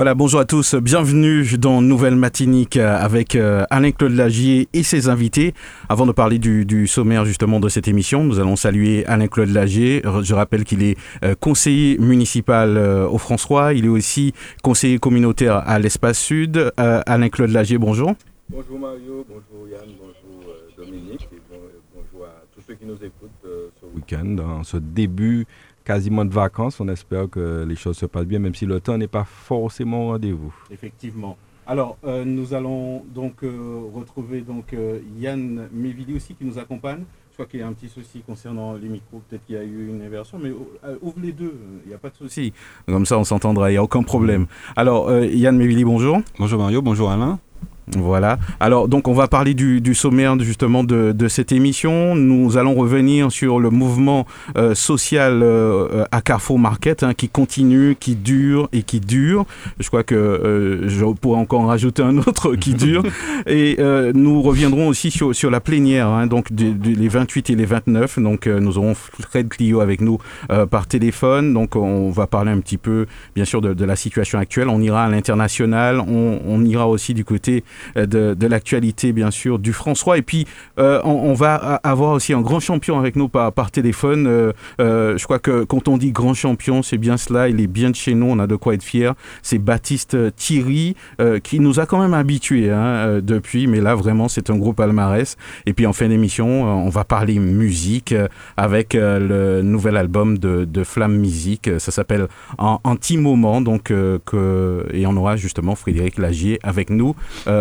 Voilà, bonjour à tous, bienvenue dans Nouvelle Matinique avec euh, Alain-Claude Lagier et ses invités. Avant de parler du, sommaire justement de cette émission, nous allons saluer Alain-Claude Lagier. Je rappelle qu'il est euh, conseiller municipal euh, au François, il est aussi conseiller communautaire à l'Espace Sud. Alain-Claude Lagier, bonjour. Bonjour Mario, bonjour Yann, bonjour Dominique et bonjour à tous ceux qui nous écoutent ce week-end, dans ce début quasiment de vacances. On espère que les choses se passent bien, même si le temps n'est pas forcément au rendez-vous. Effectivement. Alors, euh, nous allons donc euh, retrouver donc euh, Yann Mévili aussi qui nous accompagne. Je crois qu'il y a un petit souci concernant les micros. Peut-être qu'il y a eu une inversion, mais ouvre les deux. Il n'y a pas de souci. Comme ça, on s'entendra. Il n'y a aucun problème. Alors, Yann Mévili, bonjour. Bonjour Mario. Bonjour Alain. Voilà. Alors, donc, on va parler du, sommaire justement de, cette émission. Nous allons revenir sur le mouvement euh, social euh, à Carrefour Market hein, qui continue, qui dure et qui dure. Je crois que euh, je pourrais encore en rajouter un autre qui dure. et nous reviendrons aussi sur, sur la plénière, hein, donc les 28 et les 29. Donc, nous aurons Fred Clio avec nous par téléphone. Donc, on va parler un petit peu, bien sûr, de, la situation actuelle. On ira à l'international. On, on ira aussi du côté euh, de, l'actualité, bien sûr, du François. Et puis, euh, on, va avoir aussi un grand champion avec nous par, par téléphone. Euh, je crois que quand on dit grand champion, c'est bien cela. Il est bien de chez nous. On a de quoi être fier. C'est Baptiste Thierry qui nous a quand même habitués hein, depuis. Mais là, vraiment, c'est un gros palmarès. Et puis, en fin d'émission, on va parler musique avec le nouvel album de, de Flamme Musique. Ça s'appelle Anti-Moment. Donc, que, et on aura justement Frédéric Lagier avec nous.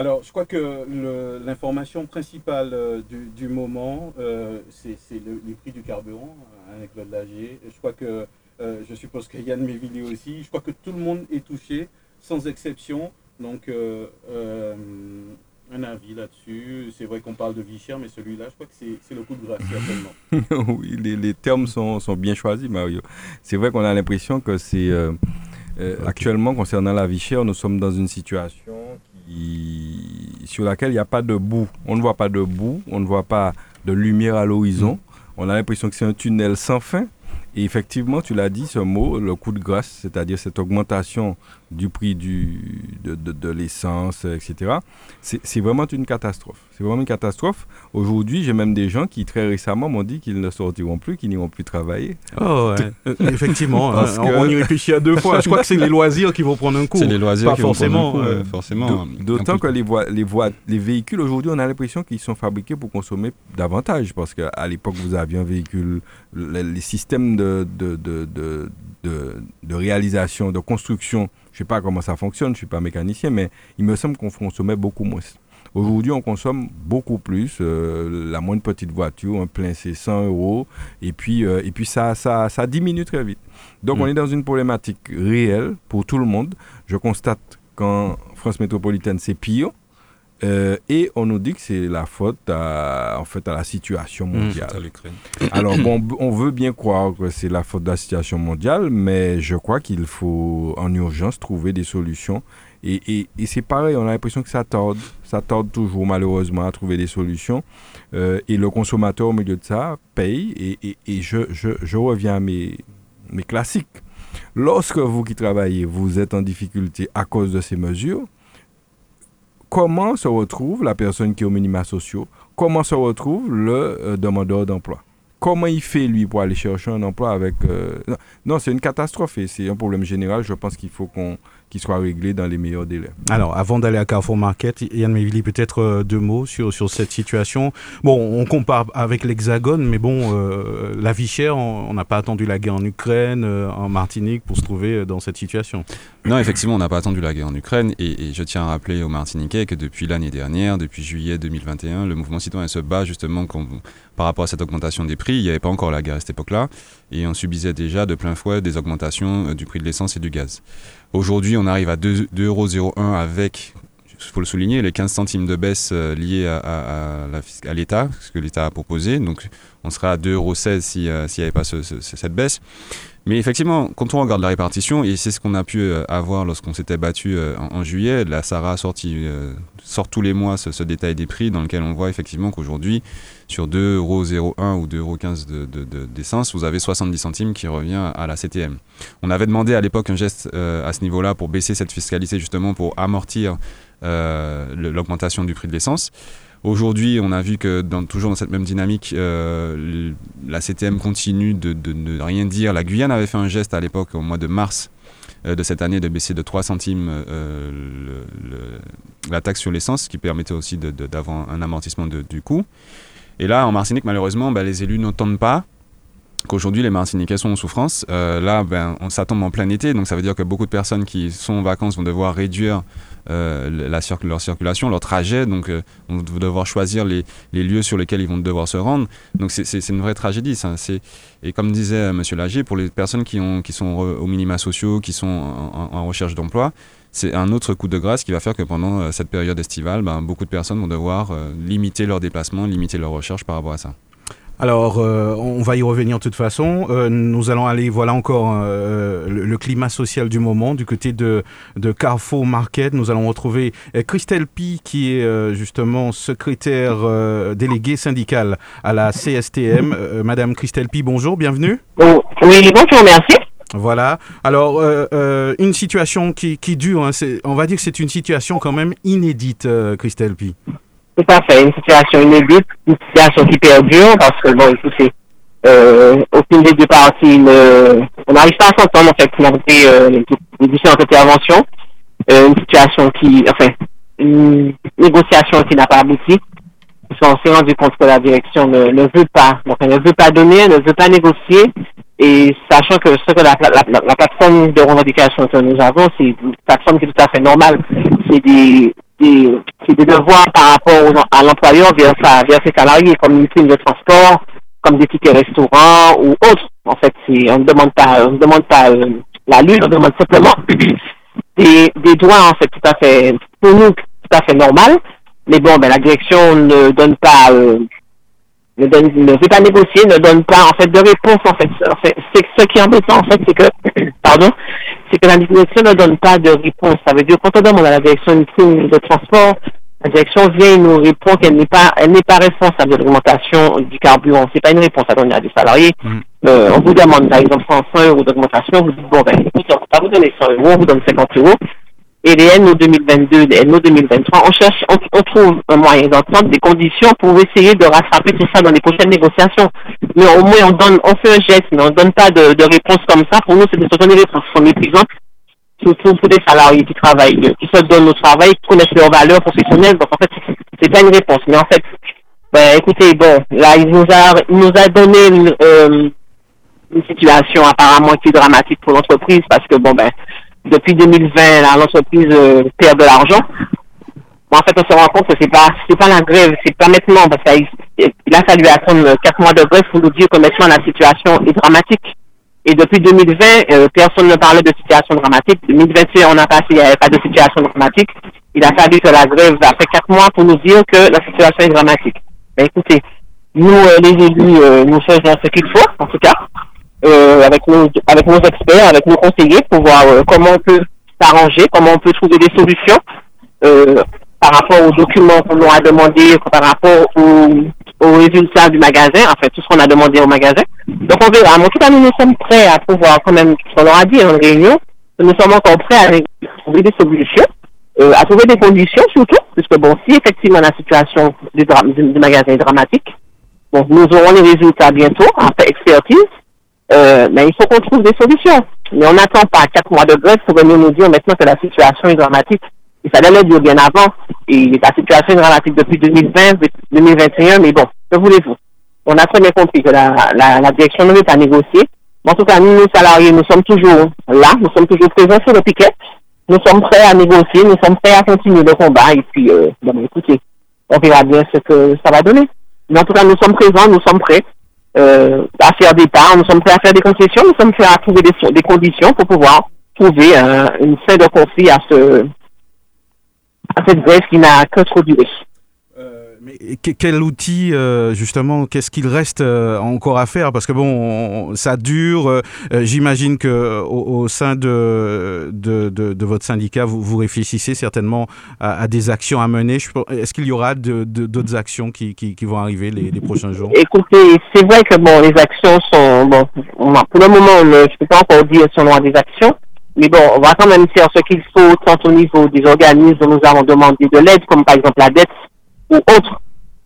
Alors, je crois que l'information principale euh, du, moment, euh, c'est les prix du carburant hein, avec le Lagier. Je crois que, euh, je suppose que Yann Mévili aussi, je crois que tout le monde est touché, sans exception. Donc, un avis là-dessus. C'est vrai qu'on parle de vie chère, mais celui-là, je crois que c'est le coup de grâce, certainement. oui, les, termes sont, sont, bien choisis, Mario. C'est vrai qu'on a l'impression que c'est... Actuellement, concernant la vie chère, nous sommes dans une situation sur laquelle il n'y a pas de bout. On ne voit pas de bout, on ne voit pas de lumière à l'horizon. On a l'impression que c'est un tunnel sans fin. Et effectivement, tu l'as dit, ce mot, le coup de grâce, c'est-à-dire cette augmentation du prix du, de, de, l'essence, etc., c'est vraiment une catastrophe. C'est vraiment une catastrophe. Aujourd'hui, j'ai même des gens qui, très récemment, m'ont dit qu'ils ne sortiront plus, qu'ils n'iront plus travailler. Oh, ouais. Euh, effectivement, hein, on y réfléchit à deux fois. Je crois que c'est les loisirs qui vont prendre un coup. C'est les loisirs qui forcément, vont prendre un coup, forcément. D'autant que les, les, les véhicules, aujourd'hui, on a l'impression qu'ils sont fabriqués pour consommer davantage. Parce qu'à l'époque, vous aviez un véhicule, les, systèmes de, de, de, de, de réalisation, de construction, je ne sais pas comment ça fonctionne, je ne suis pas mécanicien, mais il me semble qu'on consommait beaucoup moins. Aujourd'hui, on consomme beaucoup plus. Euh, la moindre petite voiture, un plein, c'est 100 euros. Et puis, euh, et puis ça, ça, ça diminue très vite. Donc, mm. on est dans une problématique réelle pour tout le monde. Je constate qu'en France métropolitaine, c'est pire. Euh, et on nous dit que c'est la faute à, en fait, à la situation mmh. mondiale. Alors, bon, on veut bien croire que c'est la faute de la situation mondiale, mais je crois qu'il faut en urgence trouver des solutions. Et, et, et c'est pareil, on a l'impression que ça tarde, ça tarde toujours malheureusement à trouver des solutions. Euh, et le consommateur au milieu de ça paye. Et, et je, je, je, reviens à mes, mes classiques. Lorsque vous qui travaillez, vous êtes en difficulté à cause de ces mesures, comment se retrouve la personne qui est au minima sociaux, comment se retrouve le euh, demandeur d'emploi? Comment il fait, lui, pour aller chercher un emploi avec... Euh, non, c'est une catastrophe et c'est un problème général. Je pense qu'il faut qu'on qui soit réglé dans les meilleurs délais. Alors, avant d'aller à Carrefour Market, Yann Mévili, peut-être euh, deux mots sur, sur cette situation. Bon, on compare avec l'Hexagone, mais bon, euh, la vie chère, on n'a pas attendu la guerre en Ukraine, euh, en Martinique, pour se trouver dans cette situation. Non, effectivement, on n'a pas attendu la guerre en Ukraine, et, je tiens à rappeler aux Martiniquais que depuis l'année dernière, depuis juillet 2021, le mouvement citoyen se bat justement par rapport à cette augmentation des prix. Il n'y avait pas encore la guerre à cette époque-là, et on subissait déjà de plein fouet des augmentations du prix de l'essence et du gaz. Aujourd'hui, on arrive à 2,01 euros avec, il faut le souligner, les 15 centimes de baisse euh, liés à, à, l'État, ce que l'État a proposé. Donc, on serait à 2,16 euros s'il n'y avait pas cette baisse. Mais effectivement, quand on regarde la répartition, et c'est ce qu'on a pu euh, avoir lorsqu'on s'était battu euh, en, juillet, la SARA a sorti, euh, sort tous les mois ce, détail des prix dans lequel on voit effectivement qu'aujourd'hui, sur 2,01€ ou 2,15€ d'essence, de, vous avez 70 centimes qui revient à la CTM. On avait demandé à l'époque un geste à ce niveau-là pour baisser cette fiscalité justement pour amortir l'augmentation du prix de l'essence. Aujourd'hui, on a vu que toujours dans cette même dynamique, euh, la CTM continue de, ne rien dire. La Guyane avait fait un geste à l'époque, au mois de mars euh, de cette année, de baisser de 3 centimes euh, la taxe sur l'essence, ce qui permettait aussi d'avoir un amortissement du coût. Et là, en Martinique, malheureusement, bah, les élus n'entendent pas qu'aujourd'hui les Martiniquais sont en souffrance. là, ben, on, ça tombe en plein été, donc ça veut dire que beaucoup de personnes qui sont en vacances vont devoir réduire euh, leur circulation, leur trajet. Donc, euh, on devoir choisir les, lieux sur lesquels ils vont devoir se rendre. Donc, c'est une vraie tragédie. Et comme disait euh, M. Lagier, pour les personnes qui, ont, qui sont aux minima sociaux, qui sont en, recherche d'emploi, c'est un autre coup de grâce qui va faire que pendant cette période estivale, ben, beaucoup de personnes vont devoir limiter leurs déplacements, limiter leurs recherches par rapport à ça. Alors, euh, on va y revenir de toute façon. Euh, nous allons aller, voilà encore euh, le, climat social du moment du côté de, de Carrefour Market. Nous allons retrouver Christelle Pi, qui est justement secrétaire déléguée syndicale à la CSTM. Madame Christelle Pi, bonjour, bienvenue. Oui, bonjour, merci. Voilà. Alors, une situation qui, qui dure, hein, on va dire que c'est une situation quand même inédite, Christelle Pi. Tout à fait, une situation inédite, une situation qui perdure, parce que, bon, écoutez, euh, aucune des deux parties ne, on n'arrive pas à s'entendre, en fait, pour euh, les, différentes interventions. Euh, une situation qui, enfin, une négociation qui n'a pas abouti. Parce qu'on s'est rendu compte que la direction ne, veut pas, donc elle ne veut pas donner, ne veut pas négocier. Et sachant que ce que la, la, la plateforme de revendication que nous avons, c'est une plateforme qui est tout à fait normale. C'est des, c'est des devoirs par rapport à l'employeur vers, ses salariés, comme une prime de transport, comme des tickets restaurants ou autres. En fait, on ne demande pas, on demande pas euh, la lune, on demande simplement des, des droits, en fait, tout à fait, pour nous, tout à fait normal. Mais bon, ben, la direction ne donne pas, euh, ne, donne, ne veut pas négocier, ne donne pas, en fait, de réponse, en fait. c'est ce qui est embêtant, en fait, c'est que, pardon, c'est que la direction ne donne pas de réponse. Ça veut dire quand on demande à la direction une prime de transport, la direction vient et nous répond qu'elle n'est pas, elle n'est pas responsable de l'augmentation du carburant. C'est pas une réponse à donner à des salariés. Mm. Euh, on vous demande par exemple 100 euros d'augmentation, vous dites bon ben écoutez, on ne va pas vous donner 100 euros, on vous donne 50 euros. Et les NO 2022, les NO 2023, on cherche, on, trouve un moyen d'entendre des conditions pour essayer de rattraper tout ça dans les prochaines négociations. Mais au moins on donne, on fait un geste, mais on ne donne pas de, de réponse comme ça. Pour nous, c'est de se donner des sont méprisantes surtout pour des salariés qui travaillent, qui se donnent au travail, qui connaissent leurs valeurs professionnelles. Donc, en fait, c'est pas une réponse. Mais en fait, ben, écoutez, bon, là, il nous a, il nous a donné une, euh, une situation apparemment qui est dramatique pour l'entreprise parce que, bon, ben, depuis 2020, l'entreprise euh, perd de l'argent. En fait, on se rend compte que c'est pas, c'est pas la grève, c'est pas maintenant, parce qu'il il a fallu attendre quatre mois de grève pour nous dire que maintenant la situation est dramatique. Et depuis 2020, euh, personne ne parlait de situation dramatique. 2021, on a passé, il n'y avait pas de situation dramatique. Il a fallu que la grève, après quatre mois, pour nous dire que la situation est dramatique. Ben, écoutez, nous, euh, les élus, euh, nous faisons ce qu'il faut, en tout cas, avec, nos, avec nos experts, avec nos conseillers, pour voir comment on peut s'arranger, comment on peut trouver des solutions par rapport aux documents qu'on nous a demandé, par rapport aux aux résultats du magasin, en fait, tout ce qu'on a demandé au magasin. Donc, on verra. En tout cas, nous, nous sommes prêts à pouvoir, quand même, qu'on leur a dit en réunion, nous sommes encore prêts à trouver des solutions, euh, à trouver des conditions surtout, puisque bon, si effectivement la situation du, du, magasin est dramatique, bon, nous aurons les résultats bientôt, après expertise, euh, mais il faut qu'on trouve des solutions. Mais on n'attend pas quatre mois de grève pour venir nous dire maintenant que la situation est dramatique. Il fallait le dire bien avant. Et la situation est dramatique depuis 2020, 2021, mais bon, que voulez-vous? On a très bien compris que la, la, la direction nous est à négocier. En tout cas, nous, les salariés, nous sommes toujours là, nous sommes toujours présents sur le piquet. Nous sommes prêts à négocier, nous sommes prêts à continuer le combat. Et puis, euh, bon, écoutez, on verra bien ce que ça va donner. Mais en tout cas, nous sommes présents, nous sommes prêts euh, à faire des pas, nous sommes prêts à faire des concessions, nous sommes prêts à trouver des, conditions pour pouvoir trouver euh, une fin de conflit à, ce, à cette grève qui n'a que trop duré. Mais quel outil, euh, justement, qu'est-ce qu'il reste euh, encore à faire? Parce que bon, ça dure. Euh, j'imagine que au, sein de de, de, votre syndicat, vous, vous réfléchissez certainement à, des actions à mener. Est-ce qu'il y aura d'autres actions qui, qui, qui, vont arriver les, les, prochains jours? Écoutez, c'est vrai que bon, les actions sont bon. Pour le moment, je ne peux pas encore dire si on aura des actions. Mais bon, on va quand même faire ce qu'il faut, tant au niveau des organismes dont nous avons demandé de l'aide, comme par exemple la dette, ou autre.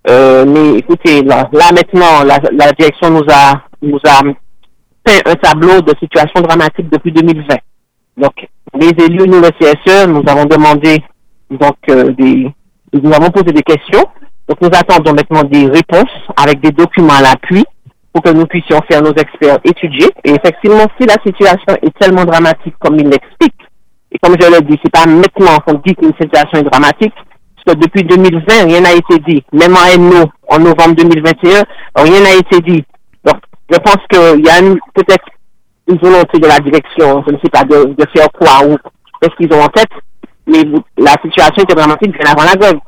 Euh, mais écoutez, là, maintenant, la, la, direction nous a, nous a fait un tableau de situation dramatique depuis 2020. Donc, les élus, nous, le CSE, nous avons demandé, donc, euh, des, nous avons posé des questions. Donc, nous attendons maintenant des réponses avec des documents à l'appui pour que nous puissions faire nos experts étudier. Et effectivement, si la situation est tellement dramatique comme il l'explique, et comme je le dis, c'est pas maintenant qu'on dit qu'une situation est dramatique, que depuis 2020, rien n'a été dit. Même en NO, en novembre 2021, rien n'a été dit. Donc, je pense qu'il y a peut-être une volonté de la direction, je ne sais pas, de, faire quoi ou qu'est-ce qu'ils ont en tête, mais la situation était dramatique bien avant la grève.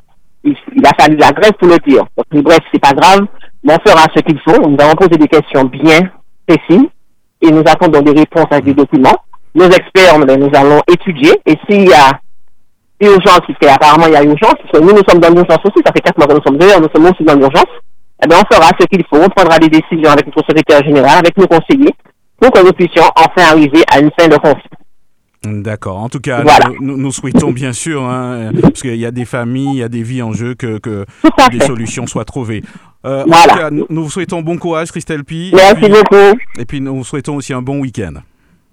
Il, a fallu la grève pour le dire. Donc, bref, c'est pas grave, on fera ce qu'il faut. Nous avons posé des questions bien précises et nous attendons des réponses avec des documents. Nos experts, nous allons étudier et s'il y a urgence, puisque apparemment il y a urgence, nous, nous sommes dans l'urgence aussi, ça fait quatre mois que nous sommes dehors, nous sommes aussi dans l'urgence, eh bien, on fera ce qu'il faut, on prendra des décisions avec notre secrétaire général, avec nos conseillers, pour que nous puissions enfin arriver à une fin de conflit. D'accord. En tout cas, nous, nous, souhaitons bien sûr, hein, parce qu'il y a des familles, il y a des vies en jeu, que, que des solutions soient trouvées. Euh, voilà. En tout cas, nous vous souhaitons bon courage, Christelle Pi. Merci beaucoup. Et puis, nous vous souhaitons aussi un bon week-end.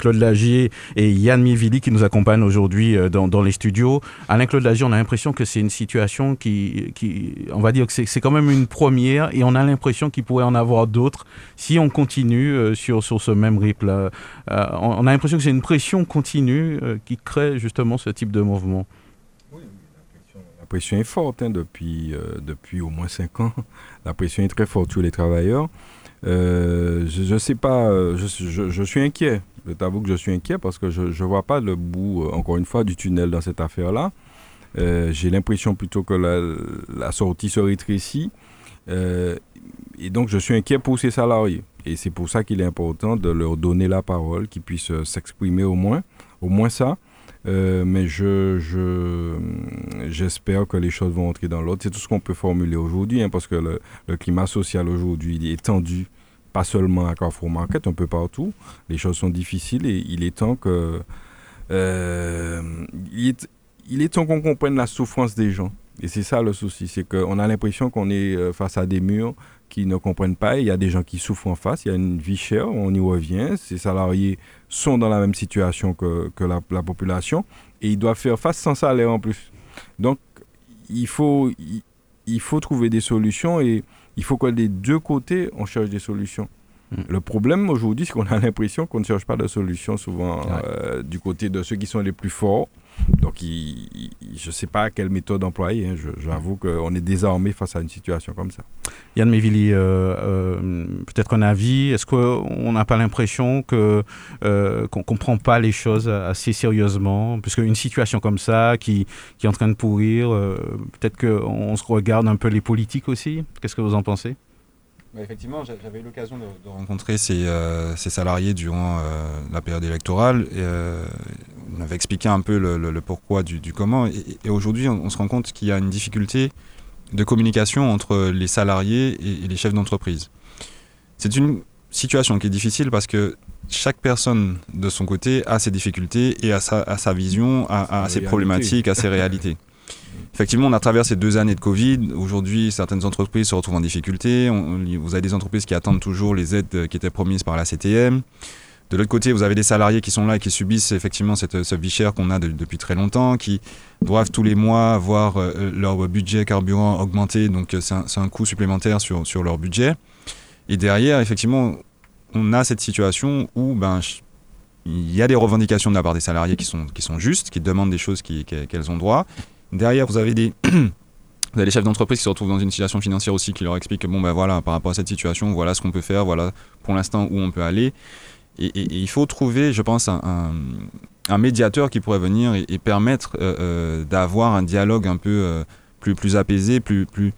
Claude Lagier et Yann Mivili qui nous accompagnent aujourd'hui euh, dans, les studios. Alain-Claude Lagier, on a l'impression que c'est une situation qui, on va dire que c'est quand même une première et on a l'impression qu'il pourrait en avoir d'autres si on continue euh, sur, sur ce même rythme-là. Euh, on a l'impression que c'est une pression continue qui crée justement ce type de mouvement. Oui, la pression est forte hein, depuis, depuis au moins cinq ans. La pression est très forte sur les travailleurs. je ne sais pas, je, suis inquiet. Je t'avoue que je suis inquiet parce que je ne vois pas le bout, euh, encore une fois, du tunnel dans cette affaire-là. Euh, j'ai l'impression plutôt que la, sortie se rétrécit. Euh, et donc, je suis inquiet pour ces salariés. Et c'est pour ça qu'il est important de leur donner la parole, qu'ils puissent s'exprimer au moins, au moins ça. mais je, j'espère que les choses vont entrer dans l'ordre. C'est tout ce qu'on peut formuler aujourd'hui, hein, parce que le climat social aujourd'hui est tendu pas seulement à Carrefour Market, un peu partout. Les choses sont difficiles et il est temps que. Euh, il, est, temps qu'on comprenne la souffrance des gens. Et c'est ça le souci, c'est qu'on a l'impression qu'on est euh, face à des murs qui ne comprennent pas. Il y a des gens qui souffrent en face, il y a une vie chère, on y revient. Ces salariés sont dans la même situation que, que la, la, population et ils doivent faire face sans salaire en plus. Donc, il faut, il, il faut trouver des solutions et il faut que des deux côtés, on cherche des solutions. Hmm. Le problème aujourd'hui, c'est qu'on a l'impression qu'on ne cherche pas de solution souvent euh, du côté de ceux qui sont les plus forts. Donc, je ne sais pas quelle méthode employer. Hein. J'avoue qu'on est désarmé face à une situation comme ça. Yann Mévili, euh, euh, peut-être un avis. Est-ce qu'on n'a pas l'impression qu'on ne comprend pas les choses assez sérieusement? Puisque une situation comme ça, qui, qui est en train de pourrir, peut-être qu'on se regarde un peu les politiques aussi. Qu'est-ce que vous en pensez? Effectivement, j'avais eu l'occasion de, rencontrer ces, euh, ces, salariés durant euh, la période électorale. Et, euh, on avait expliqué un peu le, pourquoi du, comment. Et, aujourd'hui, on, se rend compte qu'il y a une difficulté de communication entre les salariés et, les chefs d'entreprise. C'est une situation qui est difficile parce que chaque personne de son côté a ses difficultés et a sa, sa vision, a, a ses problématiques, a ses réalités. Effectivement, on a traversé deux années de Covid. Aujourd'hui, certaines entreprises se retrouvent en difficulté. vous avez des entreprises qui attendent toujours les aides qui étaient promises par la CTM. De l'autre côté, vous avez des salariés qui sont là et qui subissent effectivement cette, ce vie cher qu'on a depuis très longtemps, qui doivent tous les mois voir euh, leur budget carburant augmenter. Donc, c'est un, coût supplémentaire sur, sur leur budget. Et derrière, effectivement, on a cette situation où ben, il y a des revendications de la part des salariés qui sont, qui sont justes, qui demandent des choses qu'elles ont droit. Derrière, vous avez des, chefs d'entreprise qui se retrouvent dans une situation financière aussi, qui leur expliquent que bon, ben voilà, par rapport à cette situation, voilà ce qu'on peut faire, voilà pour l'instant où on peut aller. Et, il faut trouver, je pense, un, médiateur qui pourrait venir et, permettre euh, euh, d'avoir un dialogue un peu euh, plus, plus apaisé, plus, plus,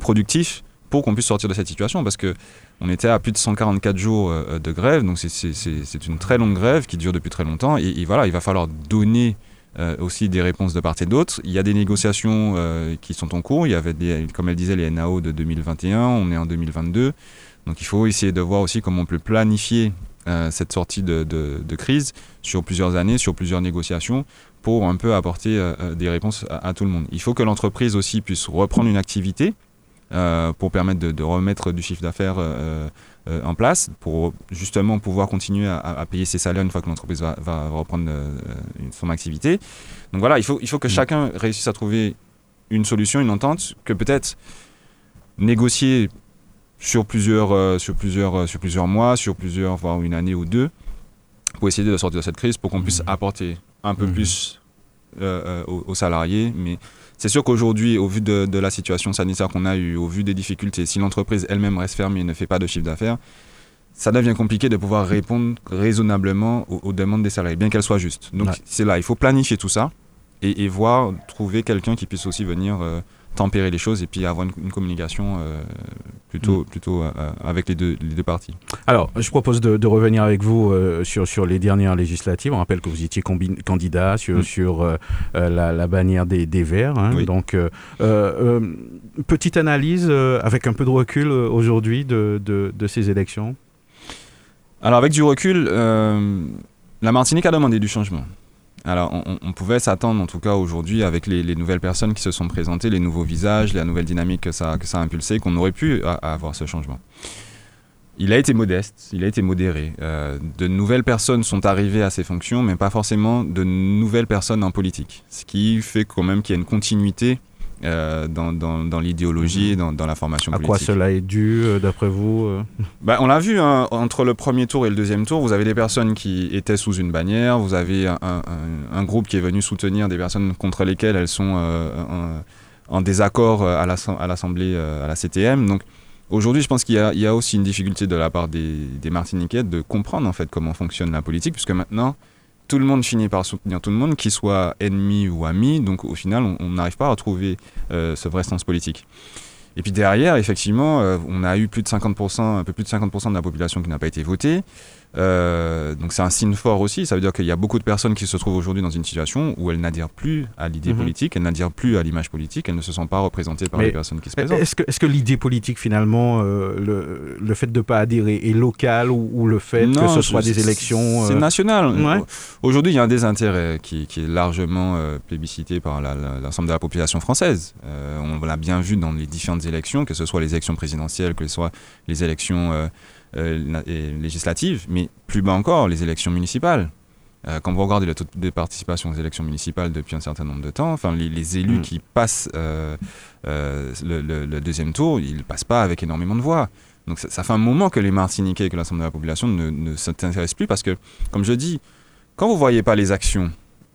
productif pour qu'on puisse sortir de cette situation. Parce que on était à plus de 144 jours de grève, donc c'est une très longue grève qui dure depuis très longtemps. Et voilà, il va falloir donner euh, aussi des réponses de part et d'autre. Il y a des négociations euh, qui sont en cours. Il y avait, comme elle disait, les NAO de 2021. On est en 2022. Donc il faut essayer de voir aussi comment on peut planifier euh, cette sortie de, crise sur plusieurs années, sur plusieurs négociations, pour un peu apporter des réponses à, tout le monde. Il faut que l'entreprise aussi puisse reprendre une activité pour permettre de, remettre du chiffre d'affaires euh, en place pour justement pouvoir continuer à, payer ses salaires une fois que l'entreprise va, reprendre euh, son activité. Donc voilà, il faut, il faut que mm. chacun réussisse à trouver une solution, une entente, que peut-être négocier sur plusieurs, euh, sur, plusieurs, sur plusieurs mois, sur plusieurs, voire une année ou deux, pour essayer de sortir de cette crise, pour qu'on puisse mm. apporter un peu mm. plus aux, aux, salariés. Mais c'est sûr qu'aujourd'hui, au vu de, la situation sanitaire qu'on a eue, au vu des difficultés, si l'entreprise elle-même reste fermée et ne fait pas de chiffre d'affaires, ça devient compliqué de pouvoir répondre raisonnablement aux, demandes des salariés, bien qu'elles soient justes. Donc c'est là, il faut planifier tout ça et, voir, trouver quelqu'un qui puisse aussi venir euh, tempérer les choses et puis avoir une, communication euh, plutôt, mm. plutôt euh, avec les deux, les deux parties. Alors, je propose de, revenir avec vous euh, sur, sur les dernières législatives. On rappelle que vous étiez candidat sur, mm. sur la, bannière des, des Verts. Hein. Donc, petite analyse avec un peu de recul aujourd'hui de, de, de, ces élections Alors, avec du recul, la Martinique a demandé du changement. Alors, on, pouvait s'attendre, en tout cas aujourd'hui, avec les, nouvelles personnes qui se sont présentées, les nouveaux visages, la nouvelle dynamique que ça, que ça a impulsé, qu'on aurait pu avoir ce changement. Il a été modeste, il a été modéré. Euh, de nouvelles personnes sont arrivées à ces fonctions, mais pas forcément de nouvelles personnes en politique. Ce qui fait quand même qu'il y a une continuité euh, dans, dans, l'idéologie, mhm. dans, la formation à politique. À quoi cela est dû, euh, d'après vous euh bah, On l'a vu, hein, entre le premier tour et le deuxième tour, vous avez des personnes qui étaient sous une bannière, vous avez un, groupe qui est venu soutenir des personnes contre lesquelles elles sont en, désaccord à l'Assemblée, à, la CTM. Donc aujourd'hui, je pense qu'il y, y, a aussi une difficulté de la part des, des Martiniquais de comprendre en fait comment fonctionne la politique, puisque maintenant tout le monde finit par soutenir tout le monde, qu'il soit ennemi ou ami. Donc au final, on n'arrive pas à retrouver euh, ce vrai sens politique. Et puis derrière, effectivement, euh, on a eu plus de 50%, un peu plus de 50% de la population qui n'a pas été votée. Euh, donc c'est un signe fort aussi. Ça veut dire qu'il y a beaucoup de personnes qui se trouvent aujourd'hui dans une situation où elles n'adhèrent plus à l'idée mhm. politique, elles n'adhèrent plus à l'image politique, elles ne se sentent pas représentées par les personnes qui se présentent. Est-ce que, est que l'idée politique, finalement, euh, le, le, fait de ne pas adhérer est local ou, le fait que ce soit des élections C'est euh, national. Aujourd'hui, il y a un désintérêt qui, qui est largement plébiscité par l'ensemble de la population française. on l'a bien vu dans les différentes élections, que ce soit les élections présidentielles, que ce soit les élections euh, législatives, mais plus bas encore, les élections municipales. Euh, quand vous regardez le taux de participation aux élections municipales depuis un certain nombre de temps, enfin, les, élus mm. qui passent euh, le, deuxième tour, ils ne passent pas avec énormément de voix. Donc ça, fait un moment que les Martiniquais et que l'ensemble de la population ne, ne s'intéressent plus parce que, comme je dis, quand vous ne voyez pas les actions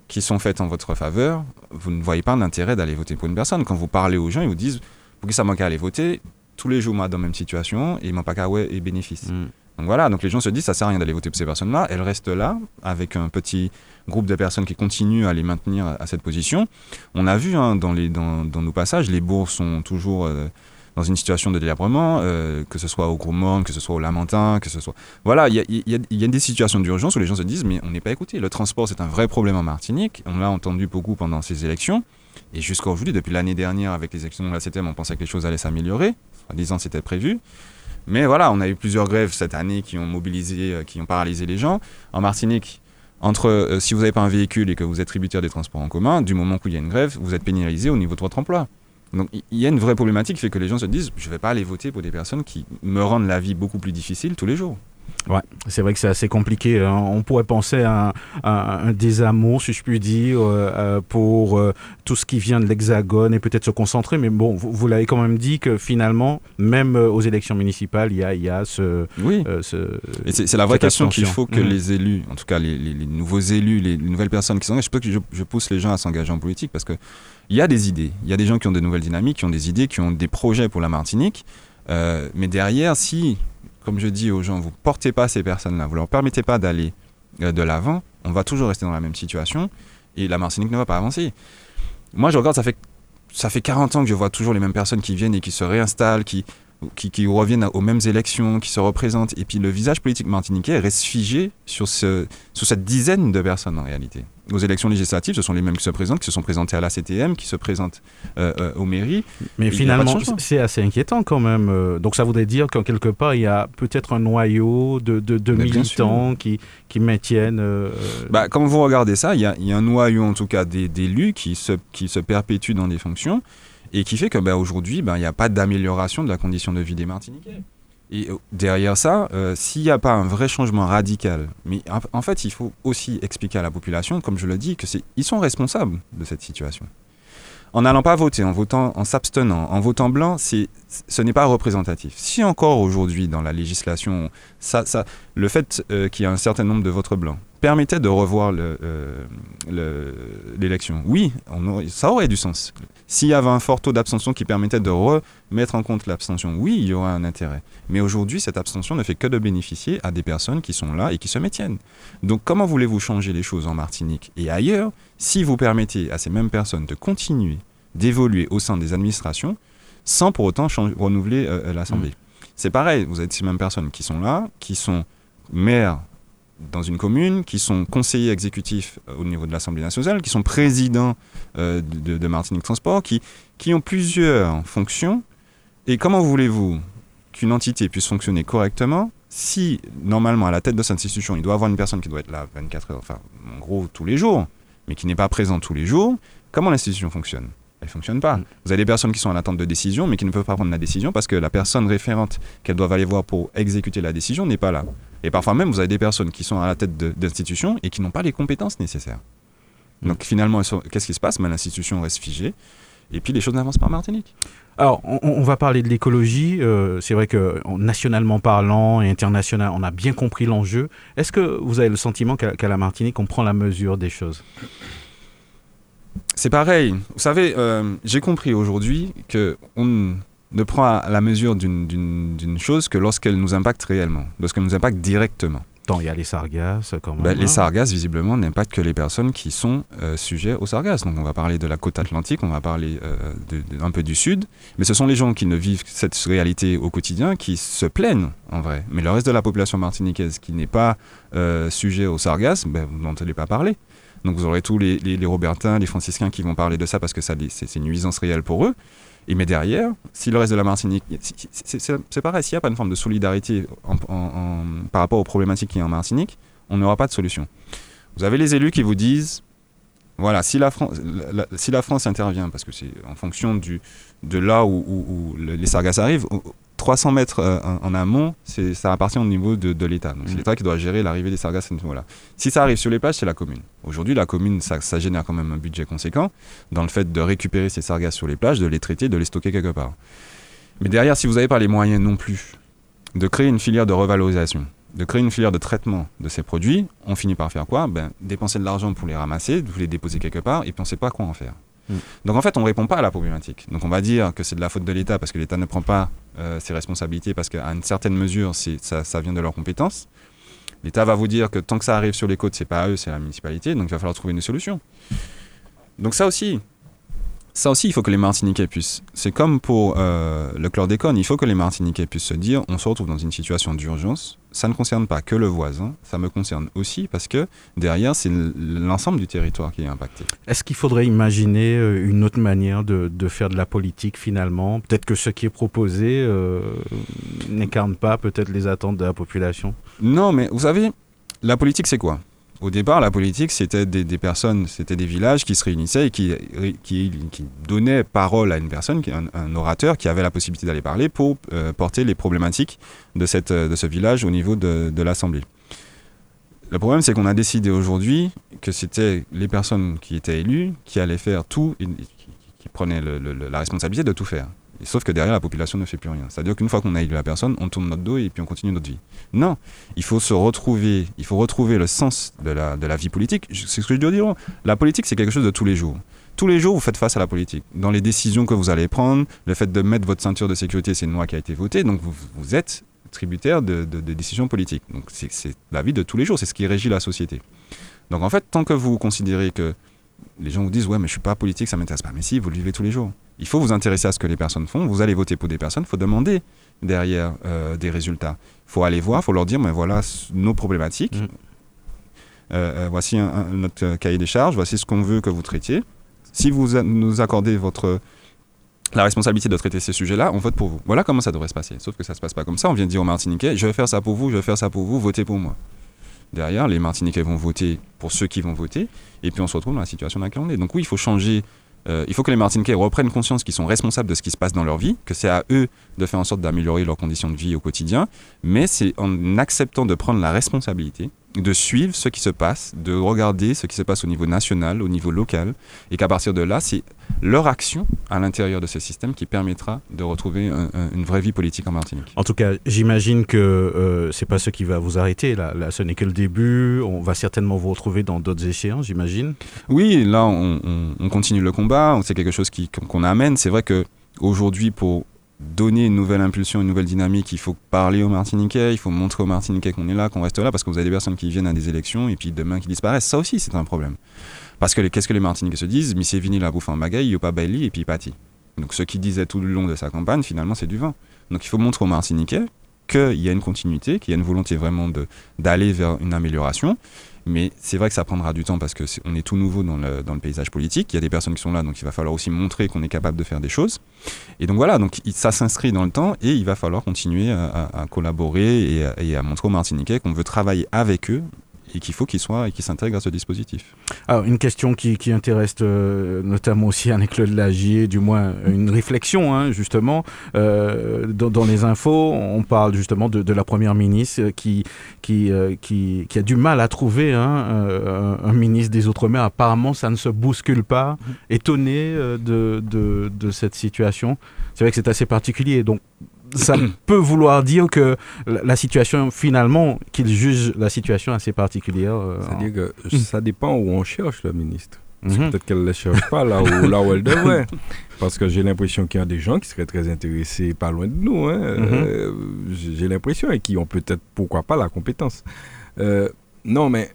qui sont faites en votre faveur, vous ne voyez pas l'intérêt d'aller voter pour une personne. Quand vous parlez aux gens, ils vous disent, pour qui ça manque à aller voter, tous les jours, moi, dans la même situation, et m'ont pas qu'à et bénéfice. Mm. Donc voilà, donc les gens se disent, ça sert à rien d'aller voter pour ces personnes-là. Elles restent là, avec un petit groupe de personnes qui continuent à les maintenir à, cette position. On a vu hein, dans, les, dans, nos passages, les bourses sont toujours euh, dans une situation de délabrement, euh, que ce soit au Gros Monde, que ce soit au Lamentin, que ce soit... Voilà, il y a, y, a, y a, des situations d'urgence où les gens se disent, mais on n'est pas écouté. Le transport, c'est un vrai problème en Martinique. On l'a entendu beaucoup pendant ces élections. Et jusqu'à aujourd'hui, depuis l'année dernière, avec les élections de la CTM, on pensait que les choses allaient s'améliorer. En disant c'était prévu. Mais voilà, on a eu plusieurs grèves cette année qui ont mobilisé, euh, qui ont paralysé les gens. En Martinique, entre euh, si vous n'avez pas un véhicule et que vous êtes tributaire des transports en commun, du moment où il y a une grève, vous êtes pénalisé au niveau de votre emploi. Donc il y a une vraie problématique qui fait que les gens se disent je ne vais pas aller voter pour des personnes qui me rendent la vie beaucoup plus difficile tous les jours. Ouais, c'est vrai que c'est assez compliqué. Hein. On pourrait penser à un, à un désamour, si je puis dire, euh, euh, pour euh, tout ce qui vient de l'Hexagone et peut-être se concentrer. Mais bon, vous, vous l'avez quand même dit que finalement, même euh, aux élections municipales, il y a, il y a ce. Oui. ce- c'est la vraie question qu'il faut que Mhm. les élus, en tout cas les, les- les nouveaux élus, les, les nouvelles personnes qui s'engagent, je que je, je pousse les gens à s'engager en politique parce que il y a des idées, il y a des gens qui ont de nouvelles dynamiques, qui ont des idées, qui ont des projets pour la Martinique. Mais derrière, si, comme je dis aux gens, vous portez pas ces personnes-là, vous leur permettez pas d'aller euh, de l'avant, on va toujours rester dans la même situation et la Martinique ne va pas avancer. Moi, je regarde, ça fait ça fait 40 ans que je vois toujours les mêmes personnes qui viennent et qui se réinstallent, qui qui, qui reviennent aux mêmes élections, qui se représentent. Et puis le visage politique martiniquais reste figé sur, ce, sur cette dizaine de personnes en réalité. Aux élections législatives, ce sont les mêmes qui se présentent, qui se sont présentés à la CTM, qui se présentent euh, euh, aux mairies. Mais finalement, c'est assez inquiétant quand même. Euh, Donc ça voudrait dire qu'en quelque part, il y a peut-être un noyau de, de, militants qui, qui maintiennent. euh, Bah, quand vous regardez ça, il y a, il y a un noyau en tout cas d'élus qui se, qui se perpétuent dans des fonctions et qui fait que bah, aujourd'hui, bah, il n'y a pas d'amélioration de la condition de vie des Martiniquais. Et euh, derrière ça, euh, s'il n'y a pas un vrai changement radical, mais en, fait, il faut aussi expliquer à la population, comme je le dis, que c'est ils sont responsables de cette situation. En n'allant pas voter, en votant, en s'abstenant, en votant blanc, c'est, ce n'est pas représentatif. Si encore aujourd'hui dans la législation, ça, ça, le fait euh, qu'il y ait un certain nombre de votes blancs permettait de revoir euh, le- l'élection, oui, on ça aurait du sens. S'il y avait un fort taux d'abstention qui permettait de remettre en compte l'abstention, oui, il y aurait un intérêt. Mais aujourd'hui, cette abstention ne fait que de bénéficier à des personnes qui sont là et qui se maintiennent. Donc comment voulez-vous changer les choses en Martinique et ailleurs si vous permettez à ces mêmes personnes de continuer d'évoluer au sein des administrations sans pour autant renouveler euh, l'Assemblée? C'est pareil, vous avez ces mêmes personnes qui sont là, qui sont maires dans une commune, qui sont conseillers exécutifs euh, au niveau de l'Assemblée nationale, qui sont présidents euh, de, de Martinique Transport, qui, qui ont plusieurs fonctions. Et comment voulez-vous qu'une entité puisse fonctionner correctement si, normalement, à la tête de cette institution, il doit avoir une personne qui doit être là 24 heures, enfin, en gros, tous les jours, mais qui n'est pas présente tous les jours, comment l'institution fonctionne? Elle ne fonctionne pas. Mm. Vous avez des personnes qui sont en attente de décision, mais qui ne peuvent pas prendre la décision parce que la personne référente qu'elles doivent aller voir pour exécuter la décision n'est pas là. Et parfois même, vous avez des personnes qui sont à la tête d'institutions et qui n'ont pas les compétences nécessaires. Donc finalement, qu'est-ce qui se passe? Ben, L'institution reste figée. Et puis les choses n'avancent pas en Martinique. Alors, on, on va parler de l'écologie. Euh, c'est vrai que en- nationalement parlant et international, on a bien compris l'enjeu. Est-ce que vous avez le sentiment qu'à qu'à la Martinique, on prend la mesure des choses? C'est pareil. Vous savez, euh, j'ai compris aujourd'hui que on ne prend la mesure d'une- chose que lorsqu'elle nous impacte réellement, lorsqu'elle nous impacte directement. Tant il y a les sargasses, quand même. Ben, les hein. sargasses, visiblement, n'impactent que les personnes qui sont euh, sujets aux sargasses. Donc, on va parler de la côte atlantique, on va parler euh, de- de- un peu du sud. Mais ce sont les gens qui ne vivent cette réalité au quotidien qui se plaignent, en vrai. Mais le reste de la population martiniquaise qui n'est pas euh, sujet aux sargasses, ben, vous n'entendez pas parler. Donc, vous aurez tous les, les, les Robertins, les franciscains qui vont parler de ça parce que ça, c'est une nuisance réelle pour eux. Et mais derrière, si le reste de la Martinique, c'est- pareil, s'il n'y a pas une forme de solidarité par rapport aux problématiques qu'il y a en Martinique, on n'aura pas de solution. Vous avez les élus qui vous disent, voilà, si la France, si la France intervient, parce que c'est en fonction de là où, où- où le- les sargasses arrivent, 300 mètres euh, en, amont, c'est- ça appartient au niveau de, de l'État. Donc c'est Mm. l'État qui doit gérer l'arrivée des sargasses. à ce niveau-là. Si ça arrive sur les plages, c'est la commune. Aujourd'hui, la commune, ça, ça génère quand même un budget conséquent dans le fait de récupérer ces sargasses sur les plages, de les traiter, de les stocker quelque part. Mais derrière, si vous n'avez pas les moyens non plus de créer une filière de revalorisation, de créer une filière de traitement de ces produits, on finit par faire quoi? Ben, Dépenser de l'argent pour les ramasser, vous les déposer quelque part, et puis on ne sait pas quoi en faire. Mm. Donc en fait, on ne répond pas à la problématique. Donc on va dire que c'est de la faute de l'État parce que l'État ne prend pas euh, ses responsabilités, parce qu'à une certaine mesure, ça, vient de leurs compétences. L'État va vous dire que tant que ça arrive sur les côtes, c'est pas à eux, c'est la municipalité, donc il va falloir trouver une solution. Donc ça aussi, ça aussi, il faut que les Martiniquais puissent. C'est comme pour euh, le chlordécone, il faut que les Martiniquais puissent se dire on se retrouve dans une situation d'urgence. Ça ne concerne pas que le voisin, ça me concerne aussi parce que derrière, c'est l'ensemble du territoire qui est impacté. Est-ce qu'il faudrait imaginer euh, une autre manière de, de faire de la politique finalement? Peut-être que ce qui est proposé euh, n'incarne pas peut-être les attentes de la population? Non, mais vous savez, la politique, c'est quoi? Au départ, la politique, c'était des, personnes, c'était des villages qui se réunissaient et qui, donnaient parole à une personne, un, orateur, qui avait la possibilité d'aller parler pour euh, porter les problématiques de, ce village au niveau de, de l'Assemblée. Le problème, c'est qu'on a décidé aujourd'hui que c'était les personnes qui étaient élues qui allaient faire tout, qui, prenaient la responsabilité de tout faire sauf que derrière, la population ne fait plus rien. C'est-à-dire qu'une fois qu'on a élu la personne, on tourne notre dos et puis on continue notre vie. Non, il faut se retrouver, il faut retrouver le sens de la, de la vie politique. C'est ce que je dois dire. La politique, c'est quelque chose de tous les jours. Tous les jours, vous faites face à la politique. Dans les décisions que vous allez prendre, le fait de mettre votre ceinture de sécurité, c'est une loi qui a été votée, donc vous, vous êtes tributaire de décisions politiques. Donc c'est la vie de tous les jours, c'est ce qui régit la société. Donc en fait, tant que vous considérez que les gens vous disent ouais mais je suis pas politique, ça m'intéresse pas, mais si, vous le vivez tous les jours. Il faut vous intéresser à ce que les personnes font. Vous allez voter pour des personnes, il faut demander derrière euh, des résultats. Il faut aller voir, il faut leur dire, mais voilà nos problématiques. Mm. Euh, euh, voici notre cahier des charges, voici ce qu'on veut que vous traitiez. Si vous nous accordez votre, la responsabilité de traiter ces sujets-là, on vote pour vous. Voilà comment ça devrait se passer. Sauf que ça ne se passe pas comme ça. On vient de dire aux Martiniquais, je vais faire ça pour vous, je vais faire ça pour vous, votez pour moi. Derrière, les Martiniquais vont voter pour ceux qui vont voter, et puis on se retrouve dans la situation dans laquelle on est. Donc oui, il faut changer euh, il faut que les Martiniquais reprennent conscience qu'ils sont responsables de ce qui se passe dans leur vie, que c'est à eux de faire en sorte d'améliorer leurs conditions de vie au quotidien, mais c'est en acceptant de prendre la responsabilité de suivre ce qui se passe, de regarder ce qui se passe au niveau national, au niveau local, et qu'à partir de là, c'est leur action à l'intérieur de ce système qui permettra de retrouver une vraie vie politique en Martinique. En tout cas, j'imagine que euh, c'est pas ce qui va vous arrêter. Là, ce n'est que le début. On va certainement vous retrouver dans d'autres échéances, j'imagine. Oui, là, on, continue le combat. C'est quelque chose qu'on amène. C'est vrai que aujourd'hui, pour donner une nouvelle impulsion, une nouvelle dynamique, il faut parler aux Martiniquais, il faut montrer aux Martiniquais qu'on est là, qu'on reste là, parce que vous avez des personnes qui viennent à des élections et puis demain qui disparaissent. Ça aussi, c'est un problème. Parce que qu'est-ce que les Martiniquais se disent? Mais c'est vini la bouffe en bagaille, il pas bailli et puis pati. Donc ce qu'il disait tout le long de sa campagne, finalement, c'est du vin. Donc il faut montrer aux Martiniquais qu'il y a une continuité, qu'il y a une volonté vraiment d'aller vers une amélioration. Mais c'est vrai que ça prendra du temps parce qu'on est, est, tout nouveau dans le, dans le, paysage politique. Il y a des personnes qui sont là, donc il va falloir aussi montrer qu'on est capable de faire des choses. Et donc voilà, donc ça s'inscrit dans le temps et il va falloir continuer à, à, collaborer et à, et à montrer aux Martiniquais qu'on veut travailler avec eux et qu'il faut qu'il soit et qu'il s'intègre à ce dispositif. Alors une question qui, qui intéresse euh, notamment aussi Anne-Claude Lagier, du moins une réflexion hein, justement. Euh, dans, dans, les infos, on parle justement de, de la première ministre qui, qui, euh, qui, qui, a du mal à trouver hein, un, un, ministre des Outre-mer. Apparemment, ça ne se bouscule pas. Mmh. Étonné de, de, de cette situation. C'est vrai que c'est assez particulier. Donc ça peut vouloir dire que la situation, finalement, qu'il juge la situation assez particulière. Euh, C'est-à-dire que ça dépend où on cherche le ministre. Mhm. Peut-être qu'elle ne le cherche pas là où, là où elle devrait. Parce que j'ai l'impression qu'il y a des gens qui seraient très intéressés, pas loin de nous. Hein. Euh, j'ai l'impression et qui ont peut-être, pourquoi pas, la compétence. Euh, non, mais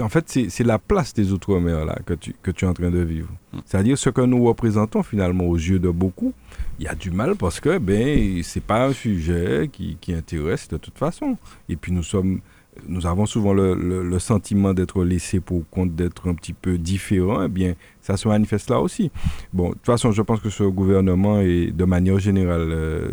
en fait, c'est la place des Outre-mer là que tu, que tu es en train de vivre. Mm. C'est-à-dire ce que nous représentons finalement aux yeux de beaucoup, il y a du mal parce que ben c'est pas un sujet qui, qui, intéresse de toute façon. Et puis nous sommes, nous avons souvent le, le, sentiment d'être laissé pour compte, d'être un petit peu différent. Eh bien, ça se manifeste là aussi. Bon, de toute façon, je pense que ce gouvernement est de manière générale euh,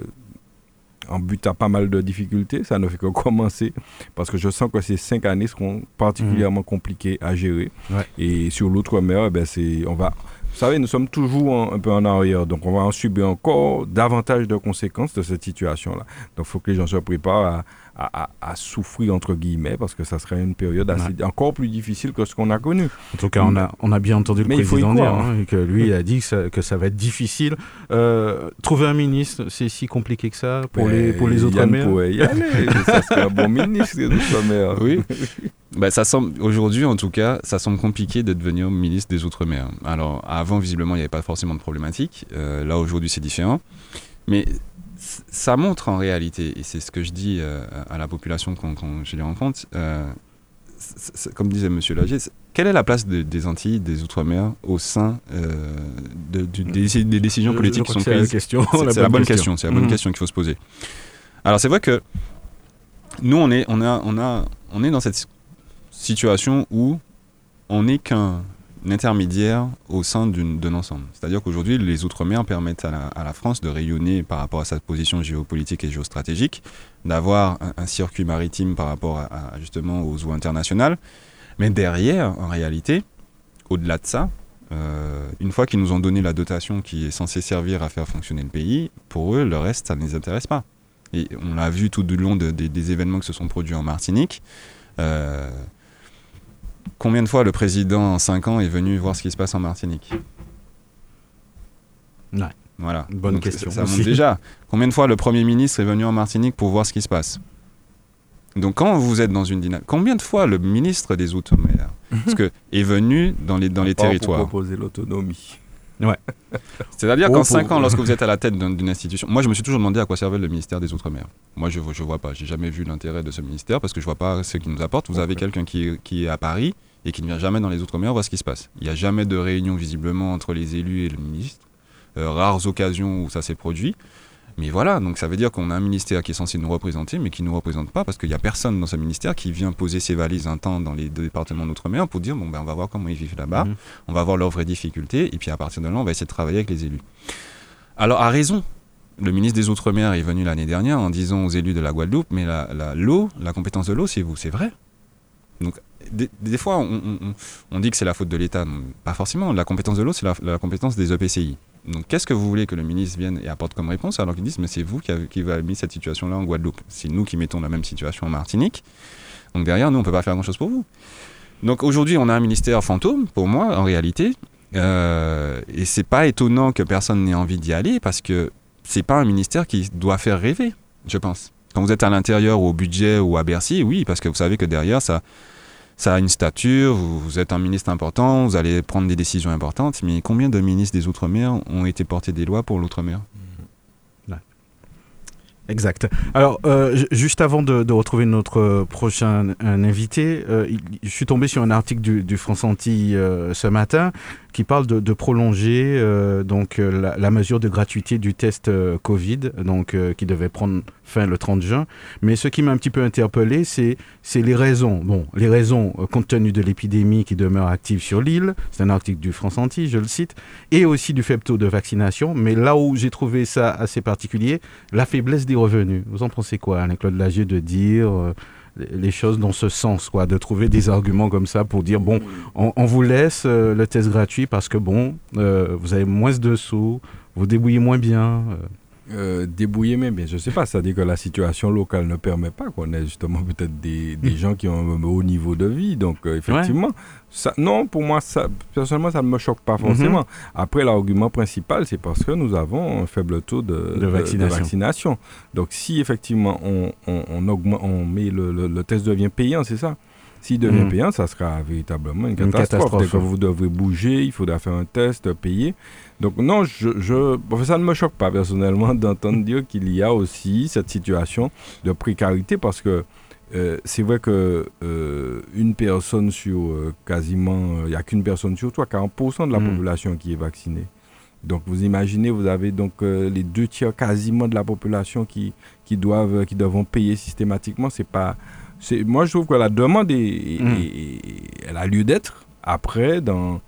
en but à pas mal de difficultés. Ça ne fait que commencer parce que je sens que ces cinq années seront particulièrement mmh. compliquées à gérer. Ouais. Et sur l'outre-mer, eh ben c'est, on va, vous savez, nous sommes toujours un peu en arrière, donc on va en subir encore davantage de conséquences de cette situation-là. Donc il faut que les gens se préparent à, à, souffrir, entre guillemets, parce que ça serait une période assez, encore plus difficile que ce qu'on a connu. En tout cas, on a, on a bien entendu le Mais président dire hein, hein, que lui a dit que ça, que ça va être difficile. Euh, trouver un ministre, c'est si compliqué que ça pour, les, pour les autres mers y aller. ça serait un bon ministre, les autres Oui. Bah, ça semble aujourd'hui en tout cas, ça semble compliqué de devenir ministre des Outre-mer. Alors avant visiblement il n'y avait pas forcément de problématique. Euh, là aujourd'hui c'est différent, mais ça montre en réalité et c'est ce que je dis euh, à la population quand, je les rencontre. Euh, comme disait M. Lagier, quelle est la place des Antilles, des Outre-mer au sein euh, de, des, décisions politiques qui sont prises? C'est la, bonne question. C'est la bonne mhm. question qu'il faut se poser. Alors c'est vrai que nous, on est, on, a, on, a, on est dans cette situation où on n'est qu'un intermédiaire au sein d'un ensemble. C'est-à-dire qu'aujourd'hui, les Outre-mer permettent à la, France de rayonner par rapport à sa position géopolitique et géostratégique, d'avoir un, circuit maritime par rapport à, justement aux eaux internationales. Mais derrière, en réalité, au-delà de ça, euh, une fois qu'ils nous ont donné la dotation qui est censée servir à faire fonctionner le pays, pour eux, le reste, ça ne les intéresse pas. Et on l'a vu tout du long des événements qui se sont produits en Martinique. Euh, combien de fois le président en 5 ans est venu voir ce qui se passe en Martinique Ouais. Voilà. Bonne question. Ça, montre déjà. Combien de fois le Premier ministre est venu en Martinique pour voir ce qui se passe Donc quand vous êtes dans une dynamique... Combien de fois le ministre des Outre-mer est venu dans les, dans les territoires pour proposer l'autonomie. Ouais. C'est-à-dire qu'en 5 ans, lorsque vous êtes à la tête d'une institution, moi je me suis toujours demandé à quoi servait le ministère des Outre-mer. Moi je ne vois pas, j'ai jamais vu l'intérêt de ce ministère parce que je vois pas ce qu'il nous apporte. Vous avez quelqu'un qui, qui, est à Paris et qui ne vient jamais dans les Outre-mer voir ce qui se passe. Il n'y a jamais de réunion visiblement entre les élus et le ministre. Euh, rares occasions où ça s'est produit. Mais voilà, donc ça veut dire qu'on a un ministère qui est censé nous représenter, mais qui ne nous représente pas parce qu'il n'y a personne dans ce ministère qui vient poser ses valises un temps dans les deux départements d'outre-mer pour dire bon, ben, on va voir comment ils vivent là-bas, mhm. on va voir leurs vraies difficultés, et puis à partir de là, on va essayer de travailler avec les élus. Alors, à raison, le ministre des Outre-mer est venu l'année dernière en disant aux élus de la Guadeloupe mais la, l'eau, la compétence de l'eau, c'est vous, c'est vrai. Donc, des, fois, on, dit que c'est la faute de l'État. Pas forcément. La compétence de l'eau, c'est la, la compétence des EPCI. Donc, qu'est-ce que vous voulez que le ministre vienne et apporte comme réponse alors qu'ils disent, mais c'est vous qui avez, qui mis cette situation-là en Guadeloupe. C'est nous qui mettons la même situation en Martinique. Donc, derrière, nous, on ne peut pas faire grand-chose pour vous. Donc, aujourd'hui, on a un ministère fantôme, pour moi, en réalité. Euh, et c'est pas étonnant que personne n'ait envie d'y aller parce que c'est pas un ministère qui doit faire rêver, je pense. Quand vous êtes à l'intérieur, au budget ou à Bercy, oui, parce que vous savez que derrière, ça, ça a une stature, vous, êtes un ministre important, vous allez prendre des décisions importantes, mais combien de ministres des Outre-mer ont été portés des lois pour l'Outre-mer? Exact. Alors, euh, juste avant de, retrouver notre prochain invité, euh, je suis tombé sur un article du, du France Antilles euh, ce matin qui parle de, prolonger donc euh, la, mesure de gratuité du test Covid, donc qui devait prendre fin le 30 juin. Mais ce qui m'a un petit peu interpellé, c'est les raisons. Bon, les raisons compte tenu de l'épidémie qui demeure active sur l'île. C'est un article du France Antilles, je le cite, et aussi du faible taux de vaccination. Mais là où j'ai trouvé ça assez particulier, la faiblesse des revenus. Vous en pensez quoi, Alain-Claude Lagier, de dire les choses dans ce sens, quoi, de trouver des arguments comme ça pour dire bon, on, vous laisse euh, le test gratuit parce que bon, euh, vous avez moins de sous, vous débrouillez moins bien. Euh. Euh, débrouiller mais bien je sais pas, dit que la situation locale ne permet pas qu'on ait justement peut-être des, des, gens qui ont un haut niveau de vie. Donc, euh, effectivement, ça, non, pour moi, ça, personnellement, ça ne me choque pas mhm. forcément. Après, l'argument principal, c'est parce que nous avons un faible taux de, de, vaccination. Donc, si effectivement on, on, augmente, on met le, le, test devient payant, c'est ça? S'il devient mhm. payant, ça sera véritablement une catastrophe. Une que vous devrez bouger, il faudra faire un test, payer. Donc non, je, je ça ne me choque pas personnellement d'entendre dire qu'il y a aussi cette situation de précarité parce que euh, c'est vrai que euh, une personne sur euh, quasiment, il n'y a qu'une personne sur toi, 40% de la mm. population qui est vaccinée. Donc vous imaginez, vous avez donc les deux tiers quasiment de la population qui, qui doivent qui devront payer systématiquement. C'est pas, moi je trouve que la demande est, mm. elle a lieu d'être. Après, dans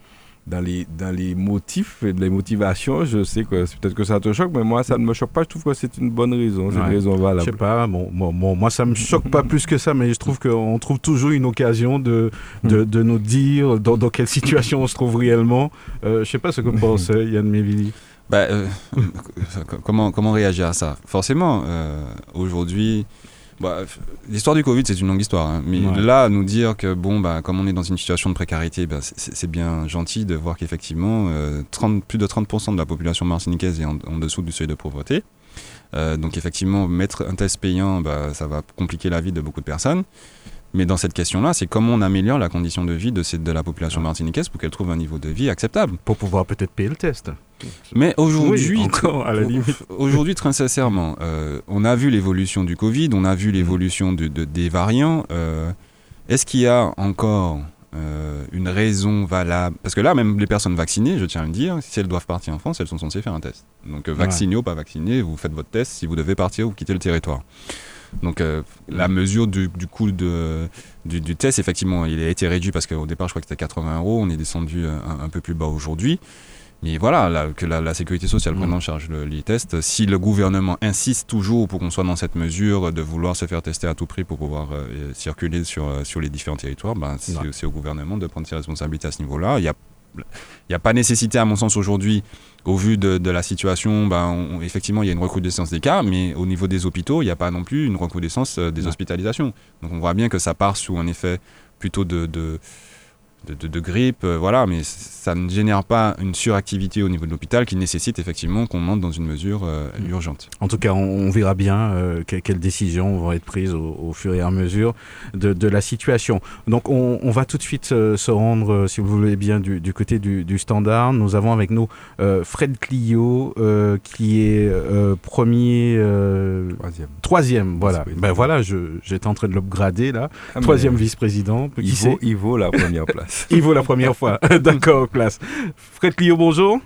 dans les, dans les motifs et les motivations, je sais que peut-être que ça te choque, mais moi, ça ne me choque pas. Je trouve que c'est une bonne raison. C'est une raison valable. Je sais pas, bon, moi, ça me choque pas plus que ça, mais je trouve qu'on trouve toujours une occasion de, de, de nous dire dans, dans, quelle situation on se trouve réellement. Euh, je sais pas ce que pense Yann Mévili. Bah, euh, comment, comment réagir à ça? Forcément, euh, aujourd'hui, bah, l'histoire du Covid, c'est une longue histoire. Hein. Mais là, nous dire que, bon, bah, comme on est dans une situation de précarité, bah, c'est bien gentil de voir qu'effectivement, euh, plus de 30% de la population martiniquaise est en, dessous du seuil de pauvreté. Euh, donc, effectivement, mettre un test payant, bah, ça va compliquer la vie de beaucoup de personnes. Mais dans cette question-là, c'est comment on améliore la condition de vie de, cette, de la population martiniquaise pour qu'elle trouve un niveau de vie acceptable. Pour pouvoir peut-être payer le test. Mais aujourd'hui, aujourd'hui très sincèrement, euh, on a vu l'évolution du Covid, on a vu l'évolution de, des variants. Euh, Est-ce qu'il y a encore euh, une raison valable? Parce que là, même les personnes vaccinées, je tiens à le dire, si elles doivent partir en France, elles sont censées faire un test. Donc, vacciné ou pas vacciné, vous faites votre test si vous devez partir ou quitter le territoire. Donc euh, la mesure du, du coût de, du, du, test, effectivement, il a été réduit parce qu'au départ, je crois que c'était 80 euros. On est descendu un, un peu plus bas aujourd'hui. Mais voilà, là, que la, la, sécurité sociale prenne en charge le, les tests. Si le gouvernement insiste toujours pour qu'on soit dans cette mesure de vouloir se faire tester à tout prix pour pouvoir euh, circuler sur, sur les différents territoires, ben, c'est au gouvernement de prendre ses responsabilités à ce niveau-là. Il y a il n'y a pas nécessité, à mon sens, aujourd'hui, au vu de, de la situation, ben, on, effectivement, il y a une recrudescence des cas, mais au niveau des hôpitaux, il n'y a pas non plus une recrudescence euh, des ouais. hospitalisations. Donc on voit bien que ça part sous un effet plutôt de, de de, de, de, grippe, euh, voilà, mais ça ne génère pas une suractivité au niveau de l'hôpital qui nécessite effectivement qu'on entre dans une mesure euh, urgente. En tout cas, on, on verra bien euh, que, quelles décisions vont être prises au, au fur et à mesure de, de la situation. Donc, on, on, va tout de suite se rendre, si vous voulez bien, du, du côté du, du, standard. Nous avons avec nous Fred Clio, qui est premier, troisième. troisième, voilà. Ben voilà, j'étais en train de l'upgrader là. Ah, troisième vice-président. Il vaut la première place. Il vaut la première fois. D'accord, classe. Fred Clio, bonjour.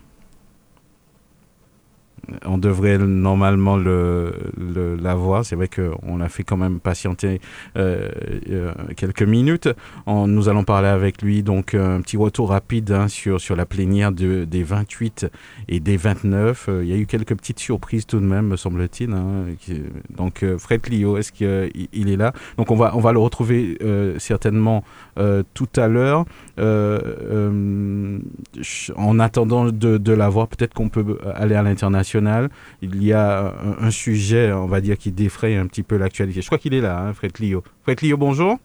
On devrait normalement le, le l'avoir. C'est vrai qu'on a fait quand même patienter euh, euh, quelques minutes. Nous allons parler avec lui. Donc, un petit retour rapide hein, sur, sur la plénière de, des 28 et des 29. Euh, il y a eu quelques petites surprises tout de même, me semble-t-il. Hein, donc, euh, Fred Clio, est-ce qu'il il est là? Donc, on va, on va le retrouver euh, certainement tout à l'heure. en attendant de, de l'avoir, peut-être qu'on peut aller à l'international il y a un, un, sujet, on va dire, qui défraye un petit peu l'actualité. Je crois qu'il est là, hein, Fred Clio. Fred Clio, bonjour.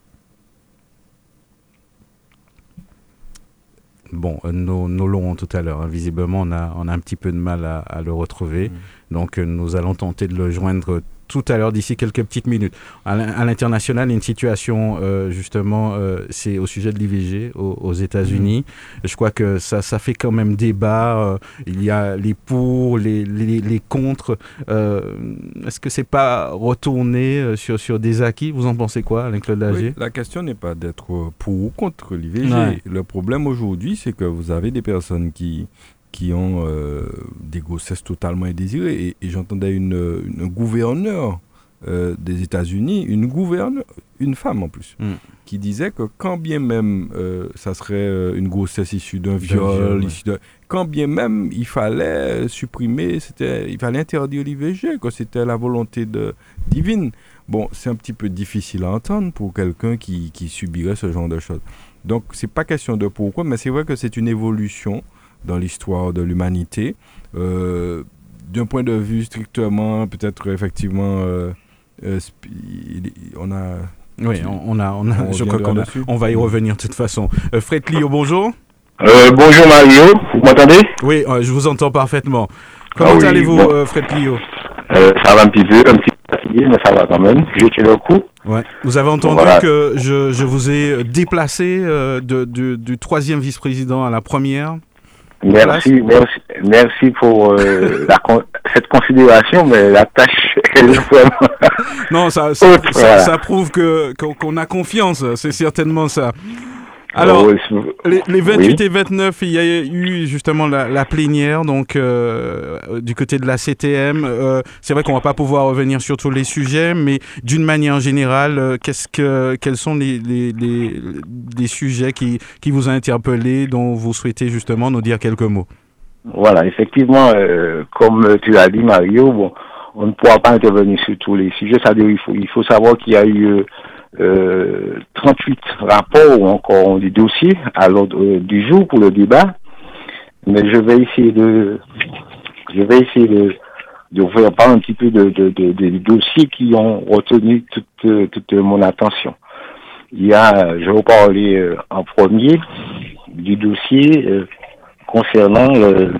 Bon, euh, nos l'aurons tout à l'heure. Hein. Visiblement, on a, on a un petit peu de mal à, à le retrouver. Mmh. Donc, euh, nous allons tenter de le joindre tout à l'heure d'ici quelques petites minutes. À l'international, une situation euh, justement, euh, c'est au sujet de l'IVG aux, aux États-Unis. Mmh. Je crois que ça, ça fait quand même débat. Euh, il y a les pour, les, les, les contre. Est-ce que c'est pas retourné sur, sur des acquis? Vous en pensez quoi, Alain-Claude Lagier? Oui, La question n'est pas d'être pour ou contre l'IVG. Ouais. Le problème aujourd'hui, c'est que vous avez des personnes qui qui ont euh, des grossesses totalement indésirées. Et, et j'entendais une, une gouverneur euh, des États-Unis, une gouverneure, une femme en plus, mm. qui disait que quand bien même euh, ça serait une grossesse issue d'un viol, viol ouais. quand bien même il fallait supprimer, c'était, il fallait interdire l'IVG, que c'était la volonté de, divine. Bon, c'est un petit peu difficile à entendre pour quelqu'un qui, qui subirait ce genre de choses. Donc, c'est pas question de pourquoi, mais c'est vrai que c'est une évolution dans l'histoire de l'humanité. Euh, D'un point de vue strictement, peut-être effectivement, euh, euh, on a... Oui, on, on a, on a on je crois qu'on a, on va y revenir de toute façon. Euh, Fred Clio, bonjour. Euh, bonjour Mario, vous m'entendez? Oui, je vous entends parfaitement. Comment ah oui, allez-vous, bon. Fred Clio? Ça va un petit peu, un petit peu fatigué, mais ça va quand même. J'ai tué le coup. Ouais. Vous avez entendu voilà. que je, je, vous ai déplacé de, de, du troisième vice-président à la première Merci, merci, merci pour euh, la, cette considération, mais la tâche est vraiment. non, ça, ça, ça, ça prouve que qu'on a confiance, c'est certainement ça. Alors, oh, les, les, 28 oui. et 29, il y a eu justement la, la plénière, donc euh, du côté de la CTM. Euh, c'est vrai qu'on va pas pouvoir revenir sur tous les sujets, mais d'une manière générale, euh, qu'est-ce que, quels sont les, les, les, les sujets qui, qui vous ont interpellé, dont vous souhaitez justement nous dire quelques mots? Voilà, effectivement, euh, comme tu l'as dit, Mario, bon, on ne pourra pas intervenir sur tous les sujets. C'est-à-dire, il faut, il faut savoir qu'il y a eu euh, 38 rapports ou encore des dossiers à l'ordre euh, du jour pour le débat. Mais je vais essayer de, je vais essayer de, de vous faire parler un petit peu de, de, de, de, dossiers qui ont retenu toute, toute mon attention. Il y a, je vais parler euh, en premier du dossier euh, concernant le,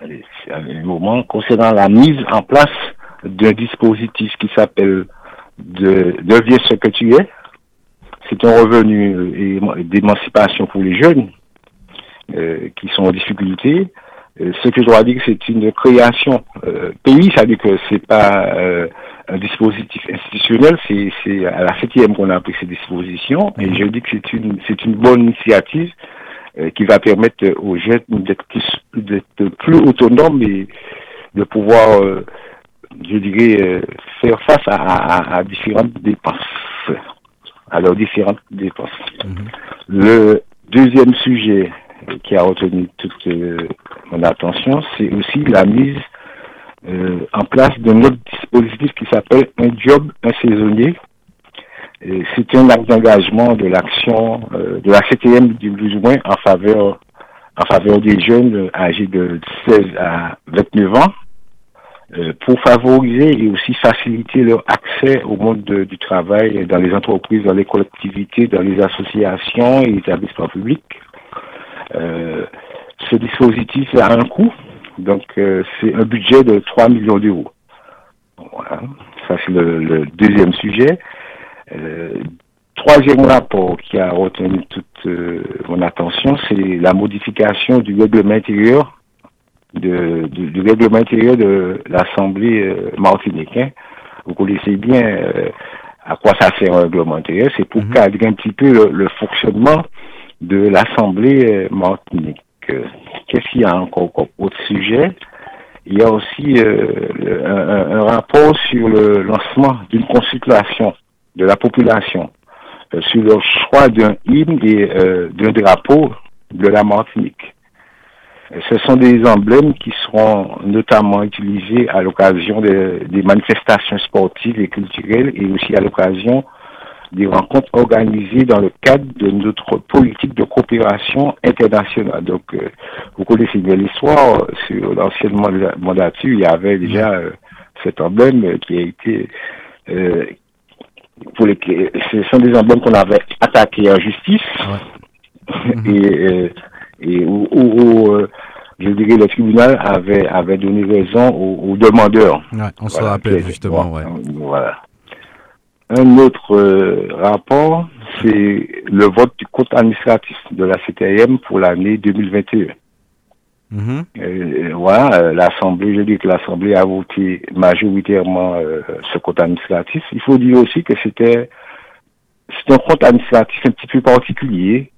allez, un moment, concernant la mise en place d'un dispositif qui s'appelle de deviens ce que tu es. C'est un revenu euh, d'émancipation pour les jeunes euh, qui sont en difficulté. Euh, ce que je dois dire, c'est une création euh, pays, c'est-à-dire que c'est pas euh, un dispositif institutionnel. C'est à la septième qu'on a pris ces dispositions. Et je dis que c'est une, c'est une bonne initiative euh, qui va permettre aux jeunes d'être plus, plus autonomes et de pouvoir, je dirais, euh, faire face à, différentes dépenses, à leurs différentes dépenses. Mhm. Le deuxième sujet qui a retenu toute mon attention, c'est aussi la mise en place d'un autre dispositif qui s'appelle un job, un saisonnier, c'est un acte d'engagement de l'action euh, de la CTM du plus moins en faveur en faveur des jeunes âgés de 16 à 29 ans euh, pour favoriser et aussi faciliter leur accès au monde du travail dans les entreprises, dans les collectivités, dans les associations et établissements publics. Euh, ce dispositif a un coût, donc c'est un budget de 3 millions d'euros. Voilà, ça c'est le, deuxième sujet. Euh, troisième rapport qui a retenu toute euh, mon attention, c'est la modification du règlement intérieur de, du, règlement intérieur de l'Assemblée euh, martiniquaine. Vous connaissez bien à quoi ça sert un règlement intérieur. C'est pour mhm. cadrer un petit peu le, fonctionnement de l'Assemblée martinique. Qu'est-ce qu'il y a encore comme autre sujet? Il y a aussi un, un, rapport sur le lancement d'une consultation de la population euh, sur le choix d'un hymne et euh, d'un drapeau de la Martinique. Ce sont des emblèmes qui seront notamment utilisés à l'occasion des manifestations sportives et culturelles et aussi à l'occasion des rencontres organisées dans le cadre de notre politique de coopération internationale. Donc, euh, vous connaissez bien l'histoire. Sur l'ancienne mandature, il y avait déjà cet emblème qui a été pour les, ce sont des emblemes qu'on avait attaqués en justice et, euh, et où, euh, je dirais le tribunal avait avait donné raison aux, demandeurs. on se rappelle justement. Ouais. Voilà. Un autre euh, rapport, c'est le vote du compte administratif de la CTM pour l'année 2021. Mhm. Euh, voilà, euh, l'Assemblée, je dis que l'Assemblée a voté majoritairement euh, ce compte administratif. Il faut dire aussi que c'était c'est un compte administratif un petit peu particulier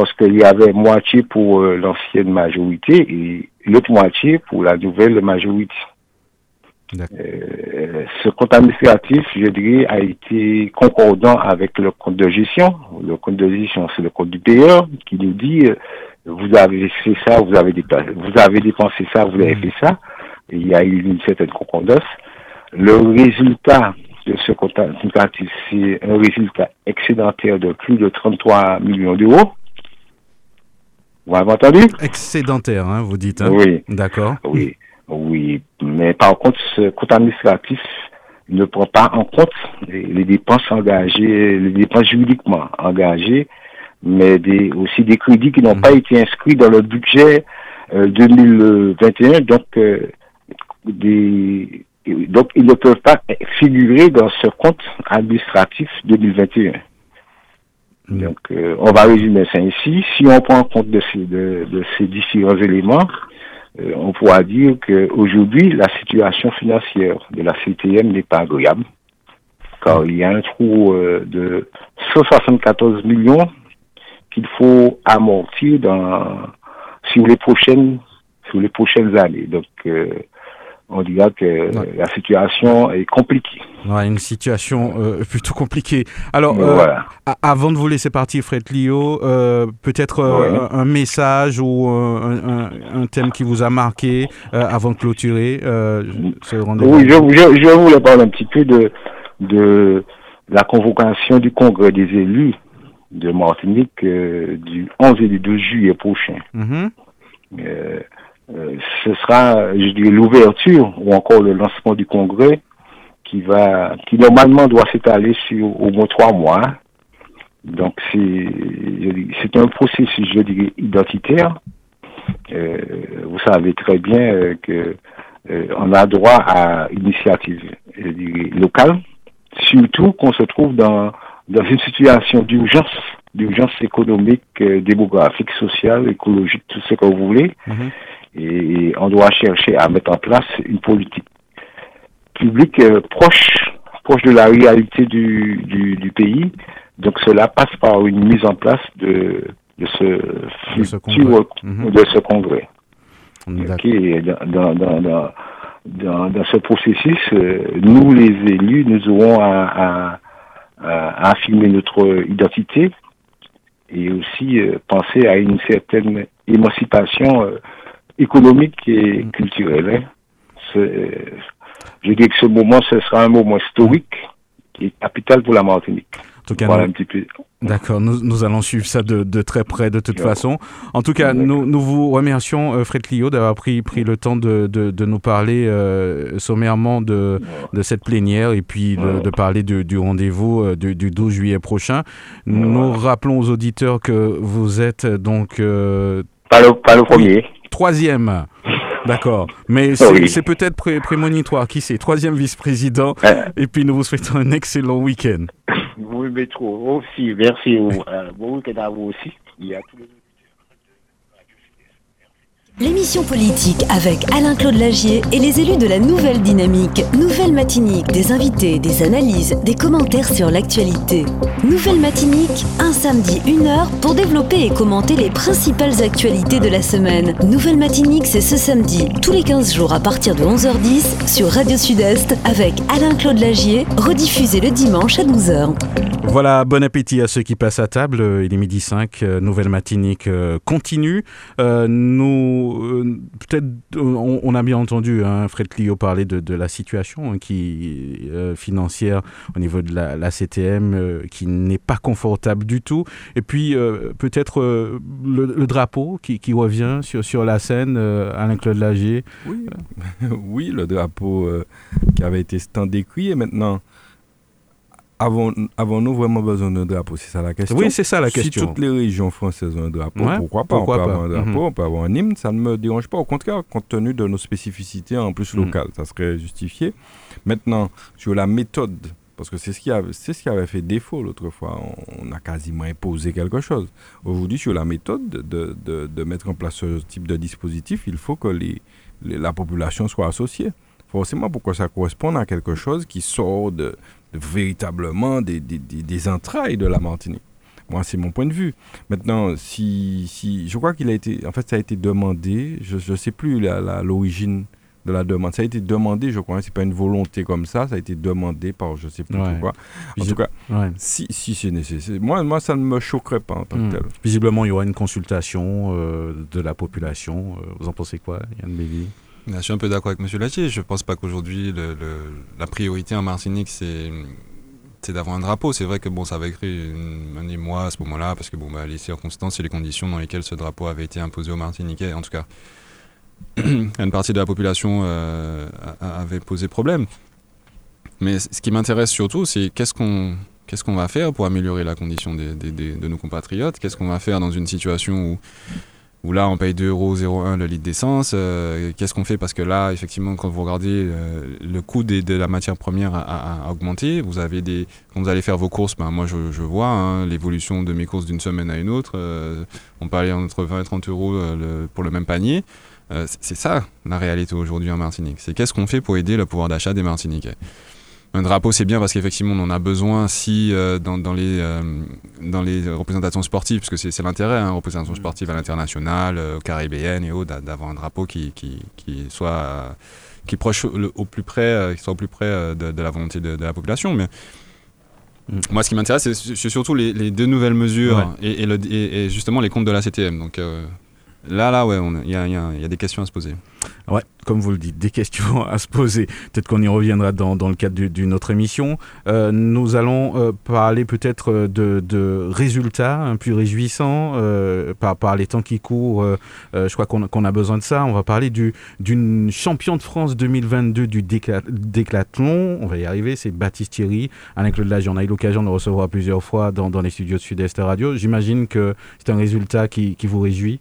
parce qu'il y avait moitié pour l'ancienne majorité et l'autre moitié pour la nouvelle majorité. ce compte administratif, je dirais, a été concordant avec le compte de gestion. Le compte de gestion, c'est le compte du payeur qui nous dit vous avez fait ça, vous avez dépensé, vous avez dépensé ça, vous avez fait ça. il y a eu une certaine concordance. Le résultat de ce compte c'est un résultat excédentaire de plus de 33 millions d'euros. Vous avez entendu? Excédentaire, hein, vous dites. Hein? Oui. D'accord. Oui, oui. Mais par contre, ce compte administratif ne prend pas en compte les dépenses engagées, les dépenses juridiquement engagées mais des, aussi des crédits qui n'ont pas mhm. été inscrits dans le budget 2021. Euh, donc, euh, des, donc, ils ne peuvent pas figurer dans ce compte administratif 2021. Mhm. Donc, euh, on va résumer ça ici. Si on prend compte de ces, de, de ces différents éléments, on pourra dire qu'aujourd'hui, la situation financière de la CTM n'est pas agréable, car il y a un trou de 174 millions qu'il faut amortir dans, sur les prochaines, sur les prochaines années. Donc, euh, on dira que la situation est compliquée. Ouais, une situation euh, plutôt compliquée. Alors, euh, avant de vous laisser partir, Fred Lio, peut-être un message ou un, un, thème qui vous a marqué avant de clôturer ce rendez-vous? Oui, je, je, je, voulais parler un petit peu de, de la convocation du congrès des élus de Martinique euh, du 11 et du 12 juillet prochain. Mhm. Euh, euh, ce sera, je dirais, l'ouverture ou encore le lancement du congrès qui va, qui normalement doit s'étaler sur au moins trois mois. Donc c'est, c'est un processus, je dirais, identitaire. vous savez très bien que on a droit à une initiative locale, surtout qu'on se trouve dans dans une situation d'urgence, d'urgence économique, euh, démographique, sociale, écologique, tout ce que vous voulez. Mhm. Et on doit chercher à mettre en place une politique publique euh, proche proche de la réalité du, du, pays. Donc cela passe par une mise en place de, de ce, de ce congrès. Mhm. De ce congrès. dans, dans, dans, dans, ce processus, euh, nous les élus, nous aurons à, à, affirmer notre identité et aussi euh, penser à une certaine émancipation économique et culturelle. Hein. Je dis que ce moment, ce sera un moment historique et capital pour la Martinique. En tout cas, D'accord, nous, allons suivre ça de, très près de toute façon. En tout cas, nous, vous remercions, euh, Fred Clio, d'avoir pris, pris le temps de, nous parler euh, sommairement de, cette plénière et puis de, parler du, rendez-vous euh, du, 12 juillet prochain. Nous rappelons aux auditeurs que vous êtes donc... pas, le, pas le premier. Troisième. D'accord. Mais c'est peut-être prémonitoire. Qui sait? Troisième vice-président. Et puis nous vous souhaitons un excellent week-end. Oui, mais trop aussi. Merci. Euh, bon week-end à vous aussi. Tous les L'émission politique avec Alain-Claude Lagier et les élus de la nouvelle dynamique. Nouvelle matinique, des invités, des analyses, des commentaires sur l'actualité. Nouvelle matinique, un samedi, une heure pour développer et commenter les principales actualités de la semaine. Nouvelle matinique, c'est ce samedi, tous les 15 jours à partir de 11h10 sur Radio Sud-Est avec Alain-Claude Lagier, rediffusé le dimanche à 12h. Voilà, bon appétit à ceux qui passent à table. Il est midi 5, euh, nouvelle matinique euh, continue. Euh, nous euh, peut-être, euh, on, a bien entendu hein, Fred Clio parler de, la situation hein, qui, euh, financière au niveau de la, CTM qui n'est pas confortable du tout. Et puis peut-être le, drapeau qui, revient sur, sur la scène, Alain-Claude Lagier. Oui, oui, le drapeau qui avait été standé cuit et maintenant Avons-nous vraiment besoin d'un drapeau? C'est ça la question. Oui, c'est ça la question. Si toutes les régions françaises ont un drapeau, pourquoi pas? On peut avoir un drapeau, mhm. on peut avoir un hymne, ça ne me dérange pas. Au contraire, compte tenu de nos spécificités en plus mhm. locales, ça serait justifié. Maintenant, sur la méthode, parce que c'est ce, qui avait, ce qui avait fait défaut l'autre fois, on, a quasiment imposé quelque chose. Aujourd'hui, sur la méthode de, de, de, mettre en place ce type de dispositif, il faut que les, la population soit associée forcément pour que ça corresponde à quelque chose qui sort de, véritablement des, des, des, entrailles de la Martinique. Moi, c'est mon point de vue. Maintenant, si, si je crois qu'il a été, en fait, ça a été demandé, je ne sais plus l'origine de la demande. Ça a été demandé, je crois, hein, c'est pas une volonté comme ça, ça a été demandé par je sais plus pourquoi. En tout cas, si, si c'est nécessaire, moi, moi, ça ne me choquerait pas en tant que hmm. tel. Visiblement, il y aura une consultation euh, de la population. Euh, vous en pensez quoi, Yann Bévy? Je suis un peu d'accord avec M. Latier. Je ne pense pas qu'aujourd'hui, la priorité en Martinique, c'est d'avoir un drapeau. C'est vrai que bon, ça avait créé un émoi à ce moment-là, parce que bon, bah, les circonstances et les conditions dans lesquelles ce drapeau avait été imposé aux Martiniquais, en tout cas, une partie de la population euh, avait posé problème. Mais ce qui m'intéresse surtout, c'est qu'est-ce qu'on va faire pour améliorer la condition de nos compatriotes? Qu'est-ce qu'on va faire dans une situation où où là on paye 2,01 euros le litre d'essence. Euh, qu'est-ce qu'on fait? Parce que là, effectivement, quand vous regardez euh, le coût de la matière première a, augmenté, vous avez des, quand vous allez faire vos courses, ben, moi je, vois hein, l'évolution de mes courses d'une semaine à une autre. Euh, on peut aller entre 20 et 30 euros pour le même panier. c'est ça la réalité aujourd'hui en Martinique. C'est qu'est-ce qu'on fait pour aider le pouvoir d'achat des Martiniquais? Un drapeau, c'est bien parce qu'effectivement, on en a besoin si euh, dans, les, euh, dans les représentations sportives, parce que c'est l'intérêt, hein, représentation sportive à l'international, euh, caribéenne et autres, d'avoir un drapeau qui, qui, qui soit qui proche au plus près, qui soit au plus près de, la volonté de, la population. Mais mm. moi, ce qui m'intéresse, c'est surtout les, deux nouvelles mesures et, et, justement les comptes de la CTM. Donc là, là, ouais, il y a des questions à se poser. Ouais, comme vous le dites, des questions à se poser. Peut-être qu'on y reviendra dans, le cadre d'une autre émission. Euh, nous allons euh, parler peut-être euh, de, résultats un peu réjouissants par, les temps qui courent. je crois qu'on a besoin de ça. On va parler d'une championne de France 2022 du décathlon. On va y arriver, c'est Baptiste Thierry. Alain-Claude Lagie, on a eu l'occasion de recevoir plusieurs fois dans, les studios de Sud-Est Radio. J'imagine que c'est un résultat qui vous réjouit.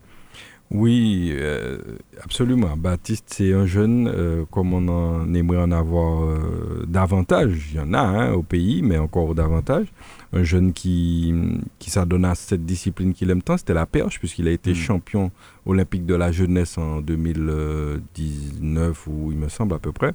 Oui, euh, absolument. Baptiste, c'est un jeune, euh, comme on en aimerait en avoir euh, davantage. Il y en a hein, au pays, mais encore davantage. Un jeune qui, qui s'adonne à cette discipline qu'il aime tant, c'était la perche, puisqu'il a été Mm. champion olympique de la jeunesse en 2019, ou il me semble à peu près.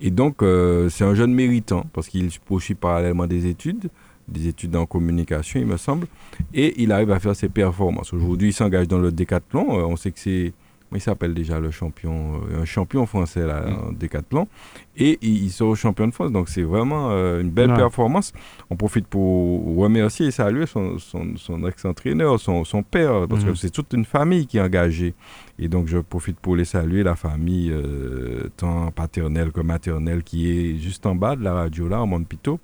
Et donc, euh, c'est un jeune méritant, parce qu'il poursuit parallèlement des études, des études en communication, il me semble, et il arrive à faire ses performances. Aujourd'hui, il s'engage dans le décathlon. Euh, on sait que c'est. Il s'appelle déjà le champion euh, Un champion français là, Mm. en décathlon. Et il, il sera champion de France. Donc, c'est vraiment euh, une belle Ouais. performance. On profite pour remercier et saluer son, son, son ex-entraîneur, son, son père, parce que Mhm. c'est toute une famille qui est engagée. Et donc, je profite pour les saluer, la famille, euh, tant paternelle que maternelle, qui est juste en bas de la radio là, en Montpito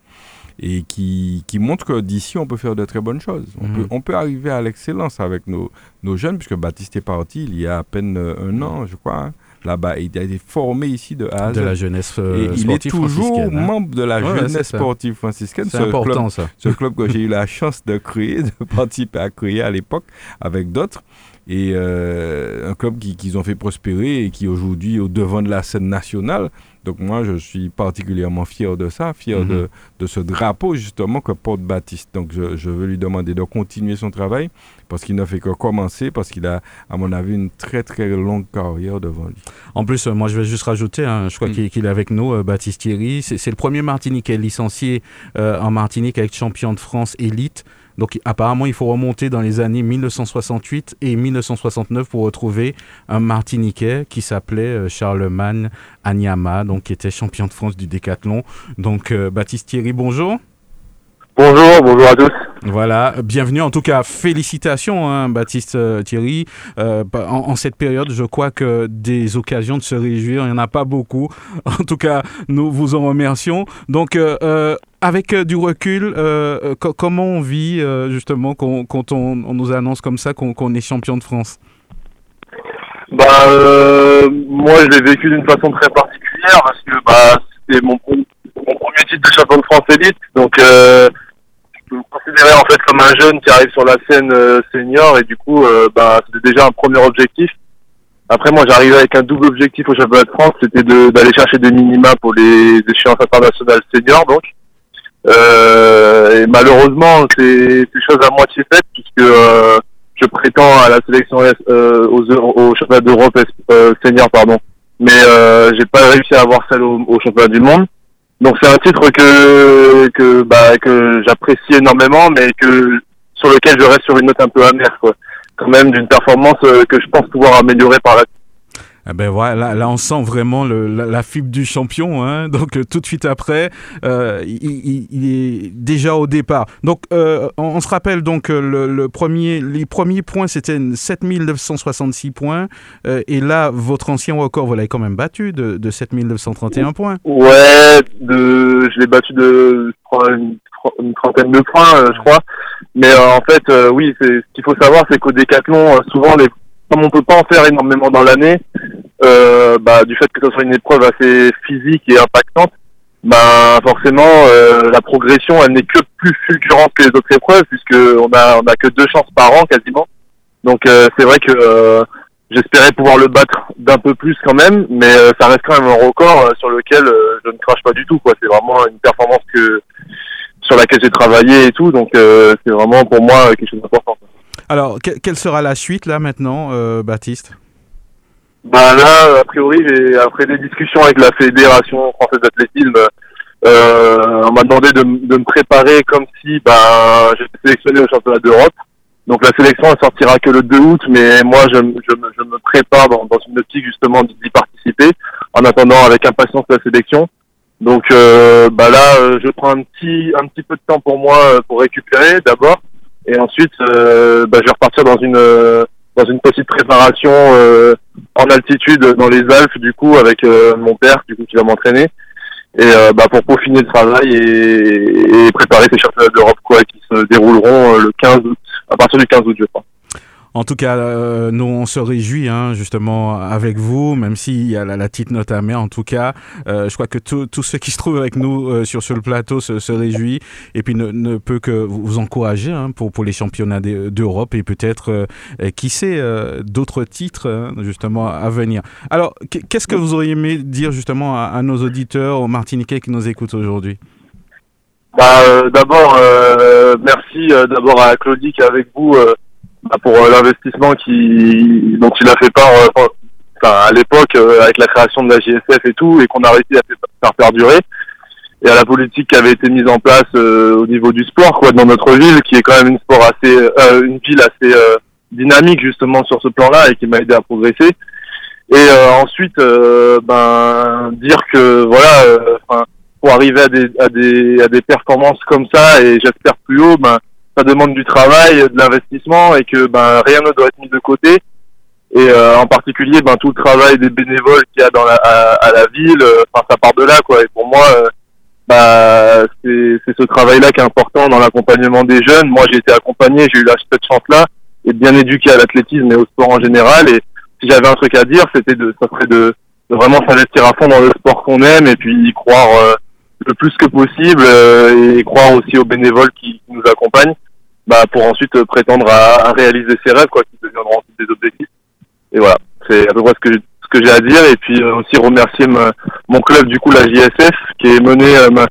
et qui, qui montre que d'ici, on peut faire de très bonnes choses. On, Mhm. peut, on peut arriver à l'excellence avec nos, nos jeunes, puisque Baptiste est parti il y a à peine euh, un an, je crois. hein. Là-bas, il a été formé ici de A à Z. De la jeunesse et euh, il est toujours hein. membre de la Ouais, jeunesse sportive franciscaine. C'est ce club- important ça. ce club que j'ai eu la chance de créer, de participer à créer à l'époque avec d'autres. Et euh, un club qui- qu'ils ont fait prospérer et qui aujourd'hui est au devant de la scène nationale. Donc moi, je suis particulièrement fier de ça, fier Mhm. de, de ce drapeau justement que porte Baptiste. Donc je, je veux lui demander de continuer son travail parce qu'il n'a fait que commencer, parce qu'il a, à mon avis, une très très longue carrière devant lui. En plus, euh, moi, je vais juste rajouter, hein, je crois Mm. qu'il est avec nous, euh, Baptiste Thierry. C'est c'est le premier Martiniquais licencié euh, en Martinique avec champion de France élite. Donc, apparemment, il faut remonter dans les années 1968 et 1969 pour retrouver un Martiniquais qui s'appelait euh, Charlemagne Agnama, donc qui était champion de France du décathlon. Donc, euh, Baptiste Thierry, bonjour. Bonjour, bonjour à tous. Voilà, bienvenue. En tout cas, félicitations, hein, Baptiste euh, Thierry. Euh, en, en cette période, je crois que des occasions de se réjouir, il n'y en a pas beaucoup. En tout cas, nous vous en remercions. Donc, euh, avec du recul, co- comment on vit justement quand on, on nous annonce comme ça qu'on est champion de France? Bah, moi, je l'ai vécu d'une façon très particulière parce que bah, c'était mon, mon premier titre de champion de France élite. Donc, me considérer en fait comme un jeune qui arrive sur la scène euh, senior et du coup, euh, bah, c'était déjà un premier objectif. Après, moi, j'arrivais avec un double objectif au championnat de France, c'était d'aller chercher des minima pour les échéances internationales seniors, donc. Euh, et malheureusement, c'est chose à moitié faite puisque euh, je prétends à la sélection euh, aux, Euro- au championnat d'Europe euh, senior, pardon. Mais j'ai pas réussi à avoir celle au championnat du monde. Donc c'est un titre que que bah que j'apprécie énormément, mais que sur lequel je reste sur une note un peu amère, quoi. Quand même d'une performance euh, que je pense pouvoir améliorer par la Eh ben voilà, là, là, on sent vraiment le- la, la fibre du champion. hein. Donc euh, tout de suite après, euh, il, il- il est déjà au départ. Donc euh, on, on se rappelle donc euh, le, le premier, les premiers points c'était 7966 points Euh, et là votre ancien record vous l'avez quand même battu de, de 7931 points. Ouais, de, je l'ai battu de, une, une trentaine de points, euh, je crois. Mais euh, en fait, euh, oui, c'est, ce qu'il faut savoir, c'est qu'au décathlon, souvent, les, comme on peut pas en faire énormément dans l'année, euh, bah, du fait que ce soit une épreuve assez physique et impactante, bah, forcément, euh, la progression, elle n'est que plus fulgurante que les autres épreuves, puisque on a, on a que deux chances par an quasiment. Donc, euh, c'est vrai que euh, J'espérais pouvoir le battre d'un peu plus quand même, mais euh, ça reste quand même un record euh, sur lequel je ne crache pas du tout. quoi. C'est vraiment une performance que sur laquelle j'ai travaillé et tout, donc c'est vraiment pour moi quelque chose d'important. Alors que- quelle sera la suite là maintenant, Baptiste? Bah là, a priori, après des discussions avec la Fédération française d'athlétisme, euh, on m'a demandé de, de me préparer comme si bah, j'étais sélectionné au championnat d'Europe. Donc la sélection elle sortira que le 2 août, mais moi je, je, me- je me prépare dans, dans une optique justement d'y participer, en attendant avec impatience la sélection. Donc euh, bah là, euh, je prends un petit un petit peu de temps pour moi euh, pour récupérer d'abord, et ensuite euh, bah, je vais repartir dans une dans une petite préparation euh, en altitude dans les Alpes du coup avec euh, mon père du coup qui va m'entraîner et euh, bah, pour peaufiner le travail et, et préparer ces championnats d'Europe quoi qui se dérouleront euh, le 15 août à partir du 15 août je crois. En tout cas, euh, nous, on se réjouit hein, justement avec vous, même s'il y a la, petite note amère. En tout cas, euh, je crois que tous ceux qui se trouvent avec nous euh, sur, sur le plateau se, se réjouit et puis ne, ne peut que vous encourager hein, pour, pour les championnats d'Europe et peut-être, qui sait, d'autres titres hein, justement à venir. Alors, qu'est-ce que vous auriez aimé dire justement à, nos auditeurs, aux Martiniquais qui nous écoutent aujourd'hui? Bah, D'abord, merci d'abord à Claudie qui est avec vous pour euh, l'investissement qui dont il a fait part euh, à l'époque euh, avec la création de la JSF et tout et qu'on a réussi à faire perdurer. Et à la politique qui avait été mise en place au niveau du sport quoi dans notre ville qui est quand même une sport assez une ville assez dynamique justement sur ce plan-là et qui m'a aidé à progresser. Et ensuite ben dire que voilà pour arriver à des à des à des performances comme ça et j'espère plus haut ben ça demande du travail, de l'investissement et que ben rien ne doit être mis de côté. Et euh, en particulier, ben tout le travail des bénévoles qu'il y a dans la, à, la ville, euh, enfin ça part de là quoi. Et pour moi, euh, bah, c'est ce travail-là qui est important dans l'accompagnement des jeunes. Moi, j'ai été accompagné, j'ai eu la, cette chance-là, et bien éduqué à l'athlétisme et au sport en général. Et si j'avais un truc à dire, c'était de, ça serait de, de vraiment s'investir à fond dans le sport qu'on aime et puis y croire le plus que possible et croire aussi aux bénévoles qui, nous accompagnent bah, pour ensuite euh, prétendre à, réaliser ses rêves, quoi, qui deviendront des objectifs. Et voilà, c'est à peu près ce que ce que j'ai à dire. Et puis euh, aussi remercier mon club, du coup, la JSF, qui est mené euh,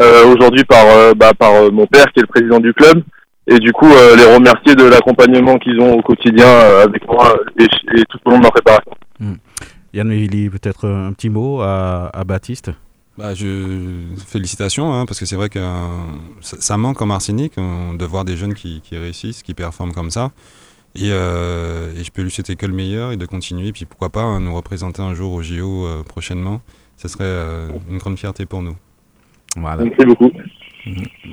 euh aujourd'hui par, bah, par mon père, qui est le président du club. Et du coup, les remercier de l'accompagnement qu'ils ont au quotidien avec moi et, tout au long de ma préparation. Mmh. Yann peut-être un petit mot à Baptiste? Bah, je... Félicitations, hein, parce que c'est vrai que euh, ça, manque en Martinique euh, de voir des jeunes qui, qui, réussissent, qui performent comme ça. Et, euh, et, je peux lui souhaiter que le meilleur et de continuer. Et puis pourquoi pas hein, nous représenter un jour au JO prochainement. Ce serait une grande fierté pour nous. Voilà. Merci beaucoup.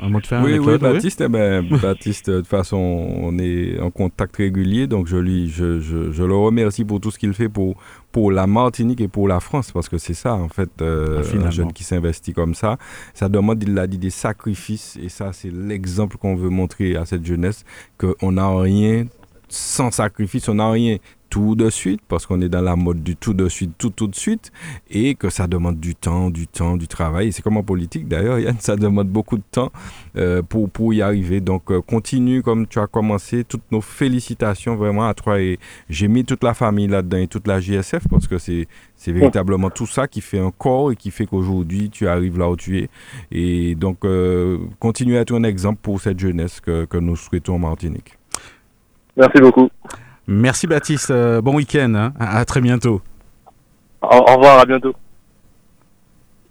Un mot de fin Oui, oui, Baptiste, eh ben, Baptiste, de toute façon, on est en contact régulier, donc je, lui, je, je, je le remercie pour tout ce qu'il fait pour, pour la Martinique et pour la France, parce que c'est ça, en fait, euh, ah, un jeune qui s'investit comme ça. Ça demande, il l'a dit, des sacrifices, et ça, c'est l'exemple qu'on veut montrer à cette jeunesse, qu'on n'a rien sans sacrifice, on n'a rien tout de suite, parce qu'on est dans la mode du tout de suite, tout tout de suite, et que ça demande du temps, du temps, du travail. C'est comme en politique d'ailleurs, Yann, ça demande beaucoup de temps euh, pour, pour y arriver. Donc euh, continue comme tu as commencé, toutes nos félicitations vraiment à toi. Et j'ai mis toute la famille là-dedans et toute la JSF, parce que c'est, c'est véritablement tout ça qui fait un corps et qui fait qu'aujourd'hui tu arrives là où tu es. Et donc euh, continue à être un exemple pour cette jeunesse que, que nous souhaitons en Martinique. Merci beaucoup. Merci Baptiste. Euh, bon week-end. Hein. À, très bientôt. Au, au revoir, à bientôt.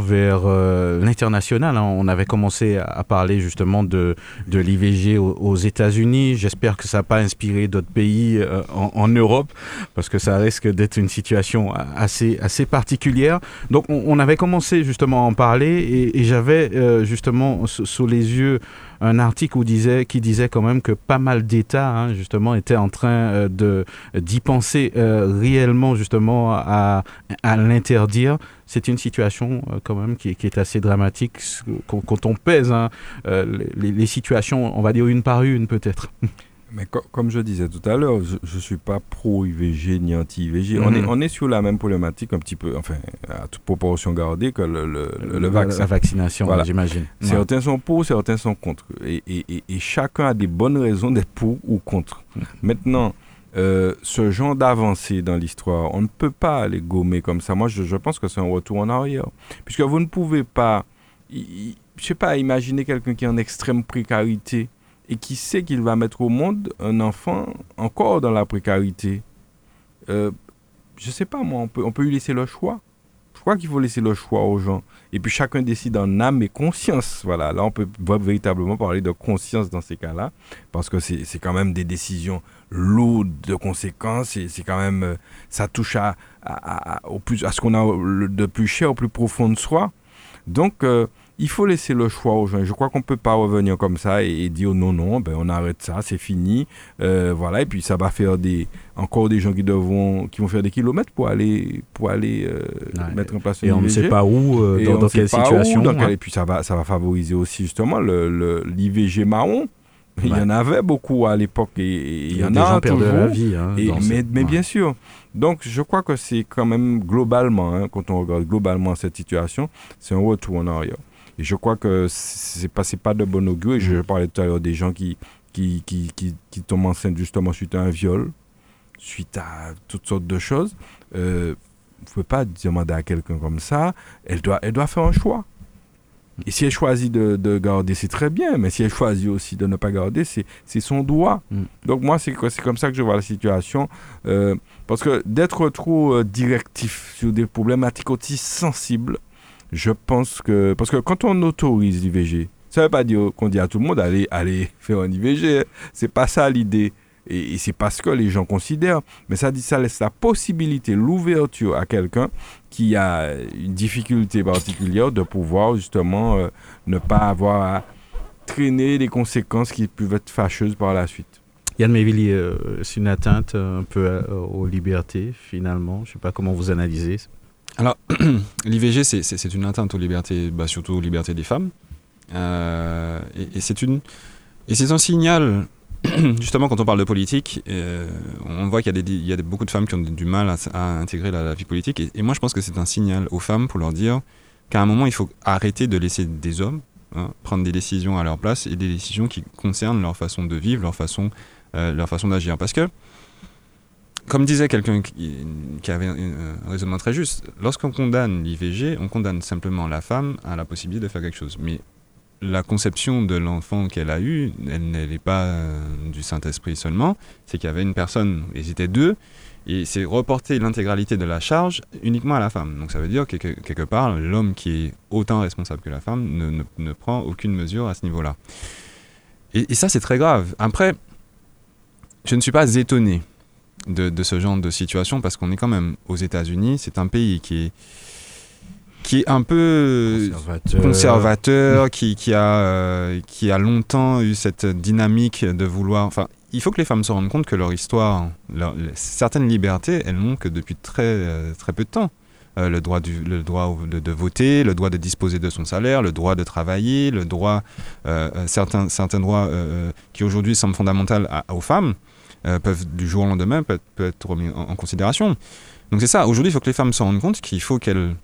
vers l'international. Hein. On avait commencé à parler justement de, de l'IVG aux, États-Unis. J'espère que ça n'a pas inspiré d'autres pays en, Europe, parce que ça risque d'être une situation assez, assez particulière. Donc, on, avait commencé justement à en parler et, et j'avais justement sous les yeux un article où disait, qui disait quand même que pas mal d'États, hein, justement, étaient en train euh, d'y penser euh, réellement, justement, à, l'interdire. C'est une situation euh, quand même qui, est assez dramatique quand, on pèse hein, les situations, on va dire une par une peut-être. Mais comme je disais tout à l'heure, je ne suis pas pro-IVG ni anti-IVG. on, est, mhm. on est sur la même problématique, un petit peu, enfin, à toute proportion gardée que le, le, vaccin. La vaccination, j'imagine. Certains sont pour, certains sont contre. Et, et, et, chacun a des bonnes raisons d'être pour ou contre. Mhm. Maintenant, euh, ce genre d'avancée dans l'histoire, on ne peut pas les gommer comme ça. Moi, je, je pense que c'est un retour en arrière. Puisque vous ne pouvez pas, je ne sais pas, imaginer quelqu'un qui est en extrême précarité et qui sait qu'il va mettre au monde un enfant encore dans la précarité. Euh, je sais pas, moi, on peut, on peut lui laisser le choix. crois qu'il faut laisser le choix aux gens. Et puis chacun décide en âme et conscience. Voilà, là on peut véritablement parler de conscience dans ces cas-là, parce que c'est quand même des décisions lourdes de conséquences, et c'est quand même, euh, ça touche à, au plus, à ce qu'on a de plus cher, au plus profond de soi. Donc, euh, il faut laisser le choix aux gens. Je crois qu'on ne peut pas revenir comme ça et, dire non, non, ben on arrête ça, c'est fini. Euh, voilà, et puis ça va faire des, encore des gens qui, devront, qui vont faire des kilomètres pour aller, pour aller euh, mettre en place une Et on ne sait pas où, euh, dans, quelle situation. Hein. Et puis ça va, ça va favoriser aussi justement l'IVG le, marron. Il y en avait beaucoup à l'époque et, il y, en a toujours. La vie, hein, mais, mais bien sûr. Donc je crois que c'est quand même globalement, hein, quand on regarde globalement cette situation, c'est un retour en arrière. Et je crois que c'est pas, pas de bon augure. Et je mm. parlais tout à l'heure des gens qui, qui, qui, qui, qui, tombent enceintes justement suite à un viol, suite à toutes sortes de choses. Euh, vous ne pouvez pas demander à quelqu'un comme ça. Elle doit, elle doit faire un choix. Et si elle choisit de, de garder, c'est très bien. Mais si elle choisit aussi de ne pas garder, c'est son droit. Mm. Donc moi, c'est comme ça que je vois la situation. Euh, parce que d'être trop euh, directif sur des problématiques aussi sensibles, je pense que. Parce que quand on autorise l'IVG, ça ne veut pas dire qu'on dit à tout le monde allez, allez faire un IVG. Hein. C'est pas ça l'idée. Et, c'est parce que les gens considèrent. Mais ça dit ça laisse la possibilité, l'ouverture à quelqu'un qui a une difficulté particulière de pouvoir justement euh, ne pas avoir à traîner les conséquences qui peuvent être fâcheuses par la suite. Yann Mévillier, euh, c'est une atteinte un peu euh, aux libertés finalement. Je ne sais pas comment vous analysez. Alors, l'IVG, c'est une atteinte aux libertés, bah, surtout aux libertés des femmes. Euh, et, c'est un signal, justement, quand on parle de politique, euh, on voit qu'il y a beaucoup de femmes qui ont du mal à, intégrer la, vie politique. Et, moi, je pense que c'est un signal aux femmes pour leur dire qu'à un moment, il faut arrêter de laisser des hommes hein, prendre des décisions à leur place et des décisions qui concernent leur façon de vivre, leur façon, euh, leur façon d'agir. Parce que comme disait quelqu'un qui, avait un, raisonnement très juste, lorsqu'on condamne l'IVG, on condamne simplement la femme à la possibilité de faire quelque chose. Mais la conception de l'enfant qu'elle a eu, elle n'est pas euh, du Saint-Esprit seulement, c'est qu'il y avait une personne, ils étaient deux, et c'est reporter l'intégralité de la charge uniquement à la femme. Donc ça veut dire que quelque part, l'homme qui est autant responsable que la femme ne, prend aucune mesure à ce niveau-là. Et, et ça, c'est très grave. Après, je ne suis pas étonné de, ce genre de situation parce qu'on est quand même aux États-Unis. C'est un pays qui est qui est un peu conservateur, qui, qui, a, euh, qui a longtemps eu cette dynamique de vouloir... Enfin, il faut que les femmes se rendent compte que leur histoire, certaines libertés, elles n'ont que depuis très, euh, très peu de temps. Euh, le droit, du, le droit de, voter, le droit de disposer de son salaire, le droit de travailler, le droit, certains, certains droits qui aujourd'hui semblent fondamentaux aux femmes. Euh, peuvent du jour au lendemain peut, être remis en, considération. Donc c'est ça, aujourd'hui il faut que les femmes se rendent compte qu'il faut qu'elles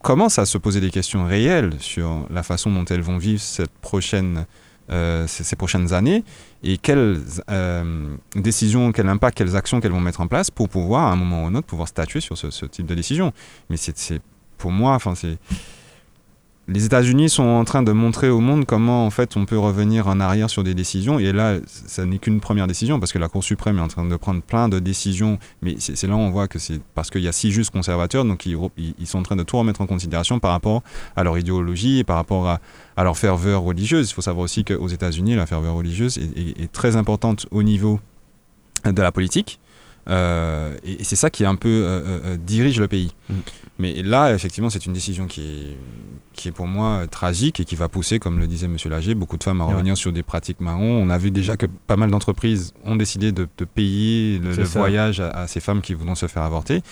commencent à se poser des questions réelles sur la façon dont elles vont vivre cette prochaine, euh, ces, prochaines années et quelles euh, décisions, quel impact, quelles actions qu'elles vont mettre en place pour pouvoir, à un moment ou à un autre, pouvoir statuer sur ce, ce type de décision. Mais c'est pour moi, enfin c'est les États-Unis sont en train de montrer au monde comment en fait on peut revenir en arrière sur des décisions. Et là, ça n'est qu'une première décision parce que la Cour suprême est en train de prendre plein de décisions. Mais c'est là où on voit que c'est parce qu'il y a six juges conservateurs, donc ils, sont en train de tout remettre en considération par rapport à leur idéologie et par rapport à, leur ferveur religieuse. Il faut savoir aussi qu'aux États-Unis, la ferveur religieuse est, très importante au niveau de la politique. Euh, et, c'est ça qui un peu euh, euh, dirige le pays. Mm. Mais là, effectivement, c'est une décision qui est, qui est pour moi tragique et qui va pousser, comme le disait M. Lager, beaucoup de femmes à revenir sur des pratiques marrons. On a vu déjà que pas mal d'entreprises ont décidé de, payer le, voyage à, à, ces femmes qui voudront se faire avorter.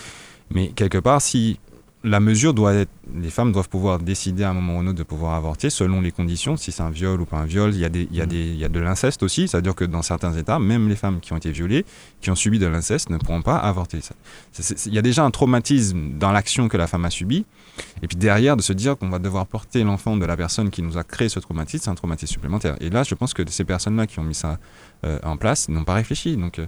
Mais quelque part, si la mesure doit être, les femmes doivent pouvoir décider à un moment ou un autre de pouvoir avorter selon les conditions, si c'est un viol ou pas un viol. Il y a, des, il y a, mm. des, il y a de l'inceste aussi, c'est-à-dire que dans certains États, même les femmes qui ont été violées, qui ont subi de l'inceste, ne pourront pas avorter. il y a déjà un traumatisme dans l'action que la femme a subi, et puis derrière, de se dire qu'on va devoir porter l'enfant de la personne qui nous a créé ce traumatisme, c'est un traumatisme supplémentaire. Et là, je pense que ces personnes-là qui ont mis ça euh, en place n'ont pas réfléchi. Donc, euh,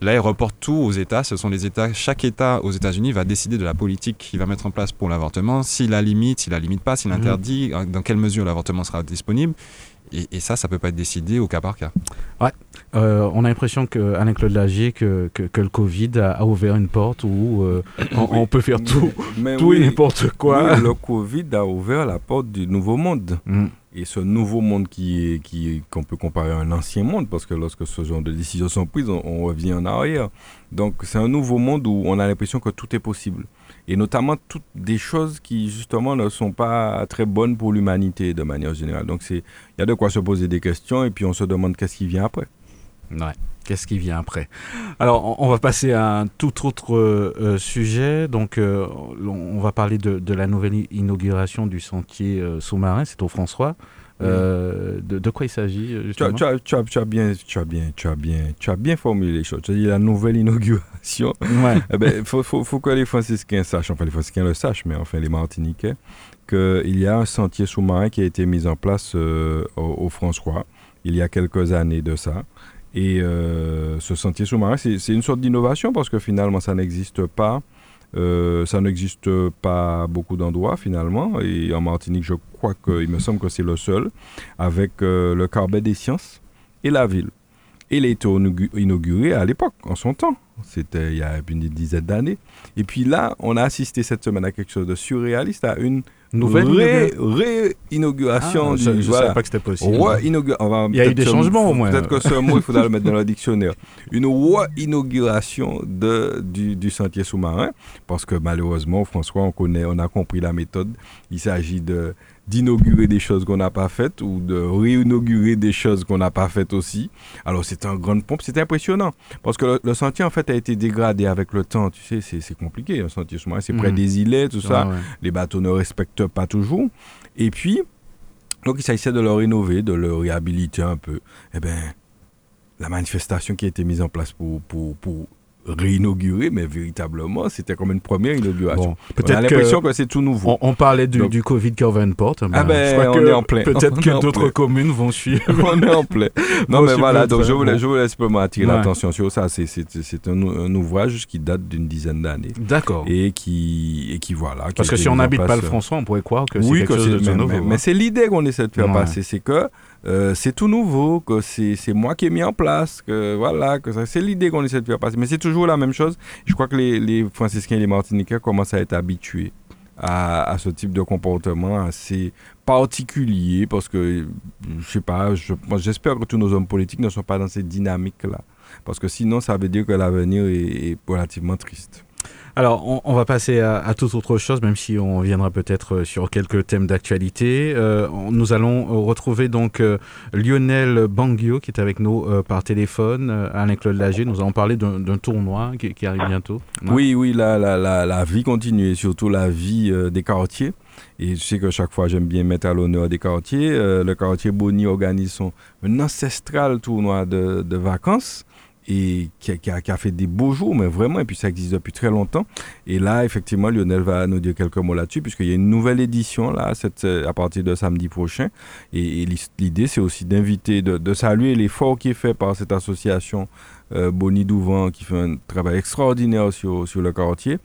Là, ils reportent tout aux États. Ce sont les États. Chaque État aux États-Unis va décider de la politique qu'il va mettre en place pour l'avortement, s'il la limite, s'il la limite pas, s'il mhm. interdit, dans quelle mesure l'avortement sera disponible. Et, ça, ça peut pas être décidé au cas par cas. Ouais. Euh, on a l'impression que Alain Claude Lagier que, que, le Covid a, ouvert une porte où euh, on, peut faire tout, tout et n'importe quoi. le Covid a ouvert la porte du nouveau monde. Mm. Et ce nouveau monde qui qui qu'on peut comparer à un ancien monde parce que lorsque ce genre de décisions sont prises, on revient en arrière. Donc c'est un nouveau monde où on a l'impression que tout est possible et notamment toutes des choses qui justement ne sont pas très bonnes pour l'humanité de manière générale. Donc c'est il y a de quoi se poser des questions et puis on se demande qu'est-ce qui vient après. Ouais. Qu'est-ce qui vient après? Alors, on va passer à un tout autre euh, sujet. Donc, euh, on va parler de, de, la nouvelle inauguration du sentier euh, sous-marin. C'est au François. Euh, de, quoi il s'agit tu tu, as, tu, as, bien, tu, as bien, tu, as bien, tu as bien formulé les choses. Tu as dit la nouvelle inauguration. Ouais. eh ben, faut, faut, faut, que les franciscains sachent, enfin les franciscains le sachent, mais enfin les martiniquais, qu'il y a un sentier sous-marin qui a été mis en place euh, au, François il y a quelques années de ça. Et euh, ce sentier sous-marin, c'est une sorte d'innovation parce que finalement, ça n'existe pas euh, ça n'existe pas beaucoup d'endroits finalement. Et en Martinique, je crois qu'il me semble que c'est le seul, avec euh, le Carbet des Sciences et la ville. Il a été inauguré à l'époque, en son temps. C'était il y a une dizaine d'années. Et puis là, on a assisté cette semaine à quelque chose de surréaliste, à une nouvelle réinauguration ré du. Je ne savais pas que c'était possible. il y a eu des changements au moins. Peut-être que ce mot, il faudra le mettre dans le dictionnaire. Une réinauguration du, du sentier sous-marin, parce que malheureusement, François, on connaît, on a compris la méthode. Il s'agit de d'inaugurer des choses qu'on n'a pas faites ou de réinaugurer des choses qu'on n'a pas faites aussi. Alors c'est un grand pompe, c'est impressionnant parce que le, sentier en fait a été dégradé avec le temps. Tu sais, c'est compliqué un sentier sous-marin, c'est près mhm. des îlets, tout ça. Les bateaux ne respectent pas toujours. Et puis, donc il s'agissait de le rénover, de le réhabiliter un peu. Eh bien, la manifestation qui a été mise en place pour, pour, pour réinauguré, mais véritablement, c'était comme une première inauguration. on a l'impression que, c'est tout nouveau. On, parlait du, du Covid Covent Port. ah ben, on est en plein. Peut-être que d'autres communes vont suivre. on est en plein. Non, mais voilà, donc je voulais, je voulais simplement attirer l'attention sur ça. C'est un, un, ouvrage qui date d'une dizaine d'années. D'accord. Et qui, et qui, voilà. Parce que si on n'habite pas le François, on pourrait croire que c'est quelque chose de nouveau. Mais, c'est l'idée qu'on essaie de faire passer, c'est que euh, c'est tout nouveau, que c'est moi qui ai mis en place, que voilà, que c'est l'idée qu'on essaie de faire passer. Mais c'est toujours la même chose. Je crois que les, franciscains et les martiniquais commencent à être habitués à, ce type de comportement assez particulier parce que, je sais pas, j'espère que tous nos hommes politiques ne sont pas dans cette dynamique-là. Parce que sinon, ça veut dire que l'avenir est relativement triste. Alors, on, va passer à, à, toute autre chose, même si on viendra peut-être euh, sur quelques thèmes d'actualité. Euh, nous allons euh, retrouver donc Lionel Banguio qui est avec nous par téléphone. Alain-Claude Lager, nous allons parler d'un tournoi qui, arrive bientôt. Oui, oui, la, vie continue et surtout la vie des quartiers. Et je sais que chaque fois, j'aime bien mettre à l'honneur des quartiers. le quartier Boni organise son, un ancestral tournoi de vacances et qui a, fait des beaux jours, mais vraiment, et puis ça existe depuis très longtemps. Et là, effectivement, Lionel va nous dire quelques mots là-dessus, puisqu'il y a une nouvelle édition là, cette, à partir de samedi prochain. Et, l'idée, c'est aussi d'inviter, de, saluer l'effort qui est fait par cette association euh, Bonnie Douvent qui fait un travail extraordinaire sur, sur le quartier.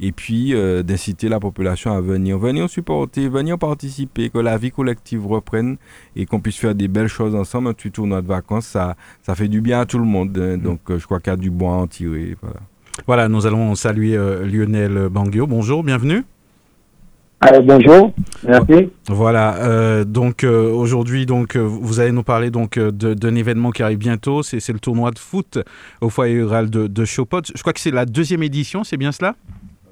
Et puis euh, d'inciter la population à venir, venir supporter, venir participer, que la vie collective reprenne et qu'on puisse faire des belles choses ensemble. Un petit tournoi de vacances, ça, ça fait du bien à tout le monde. Hein. Mm. Donc euh, je crois qu'il y a du bon à en tirer. Voilà. Voilà, nous allons saluer Lionel Banguio. Bonjour, bienvenue. Euh, bonjour, merci. Voilà, euh, donc euh, aujourd'hui, donc vous allez nous parler donc d'un événement qui arrive bientôt. C'est le tournoi de foot au foyer rural de, de Chopot. Je crois que c'est la deuxième édition, c'est bien cela?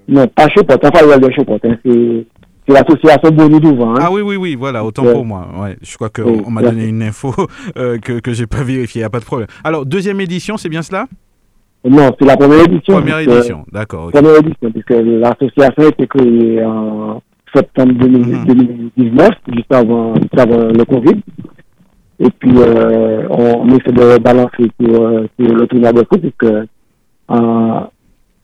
Non, pas Chopot, pas foyer rural de Chopot. Hein. c'est l'association Boni Douvent. Hein. Ah oui, oui, oui, voilà, autant pour moi. Ouais, je crois qu'on m'a donné une info que que j'ai pas vérifiée. Il n'y a pas de problème. Alors deuxième édition, c'est bien cela? Non, c'est la première édition. Première édition, d'accord. Première édition, puisque l'association a été créée en septembre 2019, juste avant, le Covid. Et puis, euh, on essaie de balancer sur, euh, le tournoi de foot, puisque euh,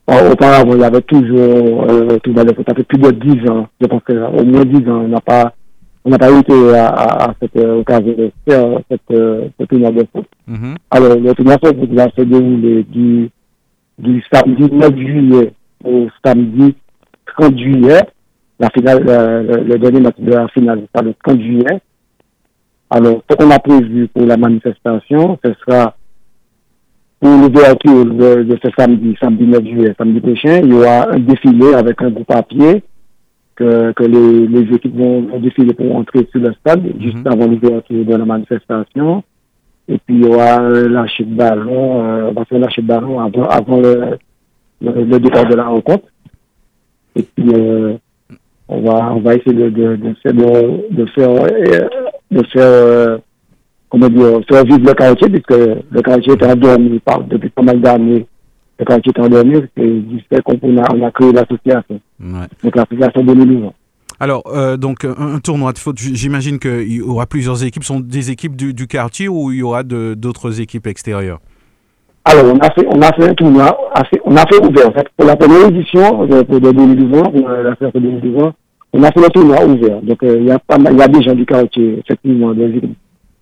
auparavant, il y avait toujours euh, le tournoi de foot. Ça fait plus de 10 ans, je pense qu'au moins 10 ans, on n'a pas on n'a pas été à, à, cette occasion de faire cette, ce tournoi de foot. Mm-hmm. Alors, le tournoi de foot va se dérouler du, du samedi 9 juillet au samedi 30 juillet la finale, le, dernier match de la finale, c'est le 30 juillet. Alors, ce qu'on a prévu pour la manifestation, ce sera pour l'ouverture de, de, ce samedi, samedi 9 juillet, samedi prochain, il y aura un défilé avec un groupe à pied que, que les, les équipes vont, défiler pour entrer sur le stade juste avant l'ouverture de la manifestation. Et puis il y aura un lâcher de ballon, euh, on va faire lâcher de ballon avant, avant le, le, le, départ de la rencontre. Et puis euh, on va on va essayer de, de, de faire de, de faire euh, de faire euh, comment dire faire vivre le quartier puisque le quartier est endormi par, depuis pas mal d'années le quartier est endormi c'est du fait qu'on a, on a créé l'association Ouais. donc l'association de l'Union. Alors, euh, donc, un, un tournoi de foot, j'imagine qu'il y aura plusieurs équipes. Sont des équipes du, du quartier ou il y aura d'autres équipes extérieures? Alors, on a fait, on a fait un tournoi, on a fait ouvert. En fait, pour la première édition, euh, pour de 2020, pour euh, la fête de 2020, on a fait le tournoi ouvert. Donc, euh, il y a pas mal, il y a des gens du quartier, effectivement, des.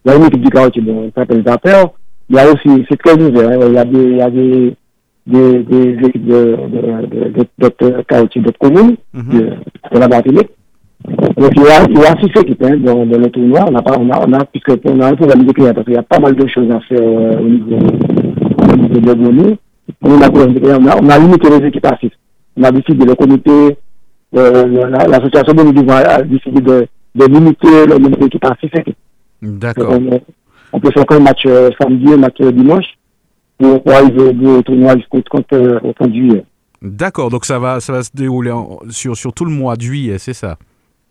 Il y a une équipe du quartier, bon, qui s'appelle Zapper. Il y a aussi, c'est très ouvert, hein. il y a des, il y a des, des, des équipes de, de, de, de, d'autres quartiers, d'autres communes, Mhm. de, de la Martinique. Donc, il y a, il y a six équipes, hein, dans, dans le tournoi. On a pas, on a, on a, puisque on a un problème de clients, parce qu'il y a pas mal de choses à faire, euh, au niveau, au niveau de. On a, on a, on a limité les équipes à six. On a décidé, le comité, l'association de Boni a décidé de, de limiter le nombre d'équipes à six équipes. D'accord. On, on peut faire qu'un match euh, samedi, un match euh, dimanche, pour, pour arriver au tournoi jusqu'au 30, euh, au 30 juillet. D'accord, donc ça va, ça va se dérouler en- sur, sur tout le mois de juillet, c'est ça?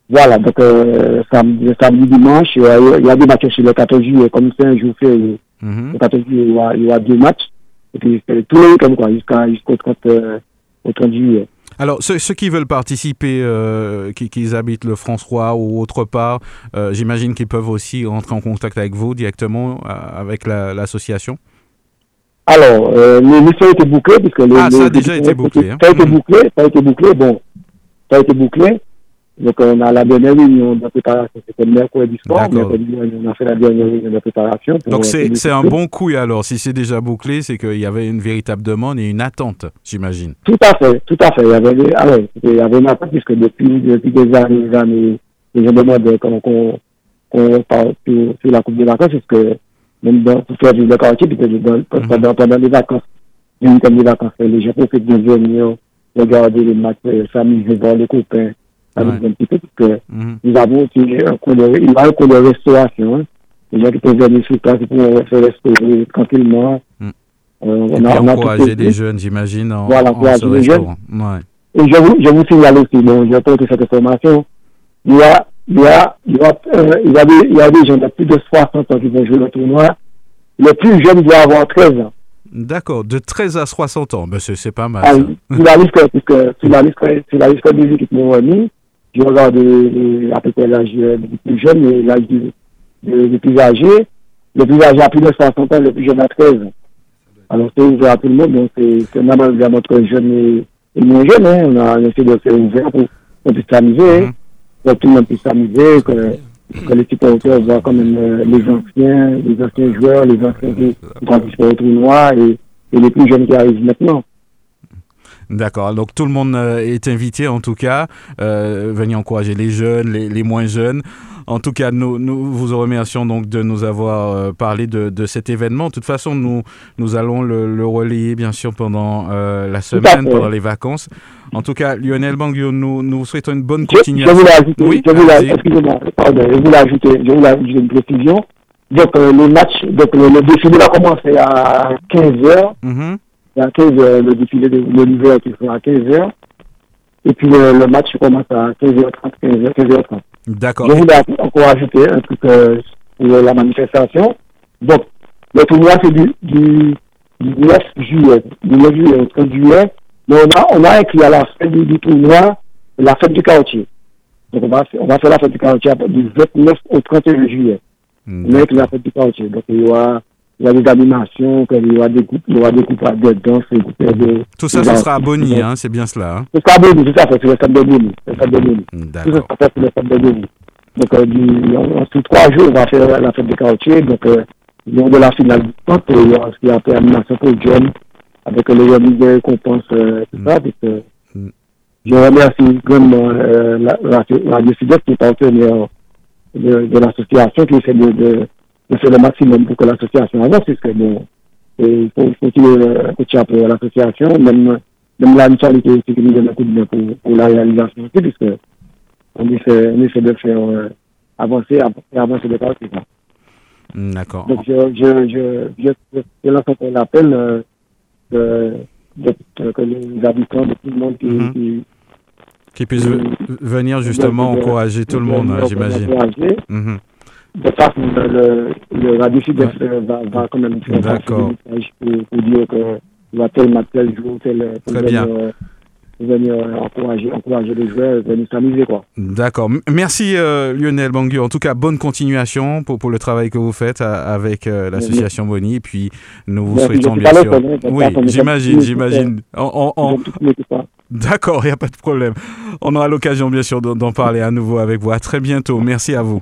Voilà, donc euh, samedi, samedi, dimanche, il y, a, il y a des matchs aussi le 14 juillet, comme c'est un jour fait, le Mhm. 14 juillet, il y aura, il y aura deux matchs, et puis tous les week-ends, jusqu'au 30, euh, au 30 juillet. Alors, ceux, ceux qui veulent participer, euh, qui, qui habitent le François ou autre part, euh, j'imagine qu'ils peuvent aussi rentrer en contact avec vous directement, euh, avec la- l'association Alors, euh, les missions ont été bouclées, puisque les, Ah, ça a déjà été bouclé, hein. Ça a été Mhm. bouclé, ça a été bouclé, bon, ça a été bouclé. Donc, on a la dernière réunion de préparation, c'était le mercredi soir, mercredi, on a fait la dernière réunion de préparation. pour- Donc, pour c'est un bon coup, alors. Si c'est déjà bouclé, c'est qu'il y avait une véritable demande et une attente, j'imagine. Tout à fait, tout à fait. Il y avait, ah ouais, il y avait une attente, puisque depuis, depuis des années, des années, les gens demandaient qu'on qu'on parle sur, sur la Coupe des vacances, parce que même dans, pour faire quartier, puis dans- pendant, pendant les vacances, les vacances, les gens profitent de venir regarder les matchs, euh, s'amuser, voir les copains, petit peu, parce que Mhm. nous avons aussi un cours de, il y a un cours de restauration. Les gens qui peuvent venir sur place, pourront se restaurer tranquillement. Mm. Euh, on Et on a encourager les jeunes, j'imagine, en, Voilà, en se les jeunes. Ouais. Et je vous, je vous signale aussi, bon, je vais porter cette information. Il y a, il y a, il y a, euh, il y a des, il y a des gens de plus de 60 ans qui vont jouer le tournoi. Le plus jeune doit avoir 13 ans. D'accord, de 13 à 60 ans, ben, c'est c'est pas mal. Ah, ça. sur la liste, puisque, sur la liste, sur la liste équipes m'ont remis, je regarde à peu près l'âge du plus jeune et l'âge du, plus âgé. Le plus âgé a plus de 60 ans, le plus jeune a 13 ans. Alors, c'est ouvert à tout le monde, donc c'est normal vers notre jeune et, moins jeune, hein. On a essayé de faire ouvert pour qu'on puisse s'amuser, Mhm. pour que tout le monde puisse s'amuser, que, que les supporters voient quand même euh, les anciens, les anciens joueurs, les anciens qui qui participent au tournoi et, et les plus jeunes qui arrivent maintenant. D'accord, donc tout le monde euh, est invité en tout cas, euh, venir encourager les jeunes, les, les moins jeunes. En tout cas, nous, nous vous remercions donc de nous avoir euh, parlé de, de cet événement. De toute façon, nous, nous allons le, le relayer bien sûr pendant euh, la semaine, pendant les vacances. En tout cas, Lionel Banguio, nous, nous vous souhaitons une bonne Je, je continuation. voulais ajouter, Oui, je voulais, excusez-moi, pardon, je voulais ajouter, je voulais ajouter une précision. Donc, euh, le match, donc, le, le défilé va commencer à 15h. Mhm. À 15h, le défilé de, l'hiver qui sera à 15h. Et puis, le, le match commence à 15h30, 15h, 15h30. D'accord. Je voulais encore ajouter un truc euh, pour la manifestation. Donc, le tournoi, c'est du, du, du 9 juillet. Du 9 juillet au 30 juillet. Mais on a, on a inclus à la fin du, tournoi la fête du quartier. Donc, on va, faire- on va faire la fête du quartier du 29 au 31 juillet. On a inclus la fête du quartier. Donc, il y aura, il y aura des animations, il y aura des groupes, il y aura des groupes de danse, des de... Tout ça, ce sera à Bonny, hein, c'est bien cela. hein. C'est ça, Bonny, c'est ça, c'est le stade de Bonny. Bonny. Tout ça, c'est le stade de Bonny. Donc, euh, du, en, sous trois jours, on va faire la fête des quartiers. Donc, euh, lors de la finale du temps, il y aura aussi après animation pour John, avec les remises de récompenses, euh, tout ça. Donc, euh, Mm. je remercie vraiment euh, la, la, la décision qui est partenaire de, de l'association qui essaie de, de, de, faire le maximum pour que l'association avance. Parce que bon, il faut, qu'il un peu l'association, même, même la mutualité aussi qui nous donne un coup de main pour, pour la réalisation aussi, puisque on essaie, on essaie de faire euh, avancer et avancer le parti. Hmm, D'accord. Donc je, je, je, je, je lance encore l'appel euh, de, de, de, que les habitants, de tout le monde qui, Mhm. qui Qui puisse venir justement de- encourager tout le monde, de- j'imagine. encourager. Mhm. De façon, le, le, Radio euh, va, va quand même faire D'accord. des messages pour, pour dire que il va tel match, tel jour, tel, Très venir, bien. euh, venir euh, encourager, encourager les joueurs, venir s'amuser quoi. D'accord. Merci euh, Lionel Bangu. En tout cas, bonne continuation pour, pour le travail que vous faites à- avec euh, l'association Boni. Et puis, nous vous Merci, souhaitons bien sûr. Oui, j'imagine, j'imagine. En- en- en-. D'accord, il n'y a pas de problème. On aura l'occasion bien sûr d'en d'en parler à nouveau avec vous. À très bientôt. Merci à vous.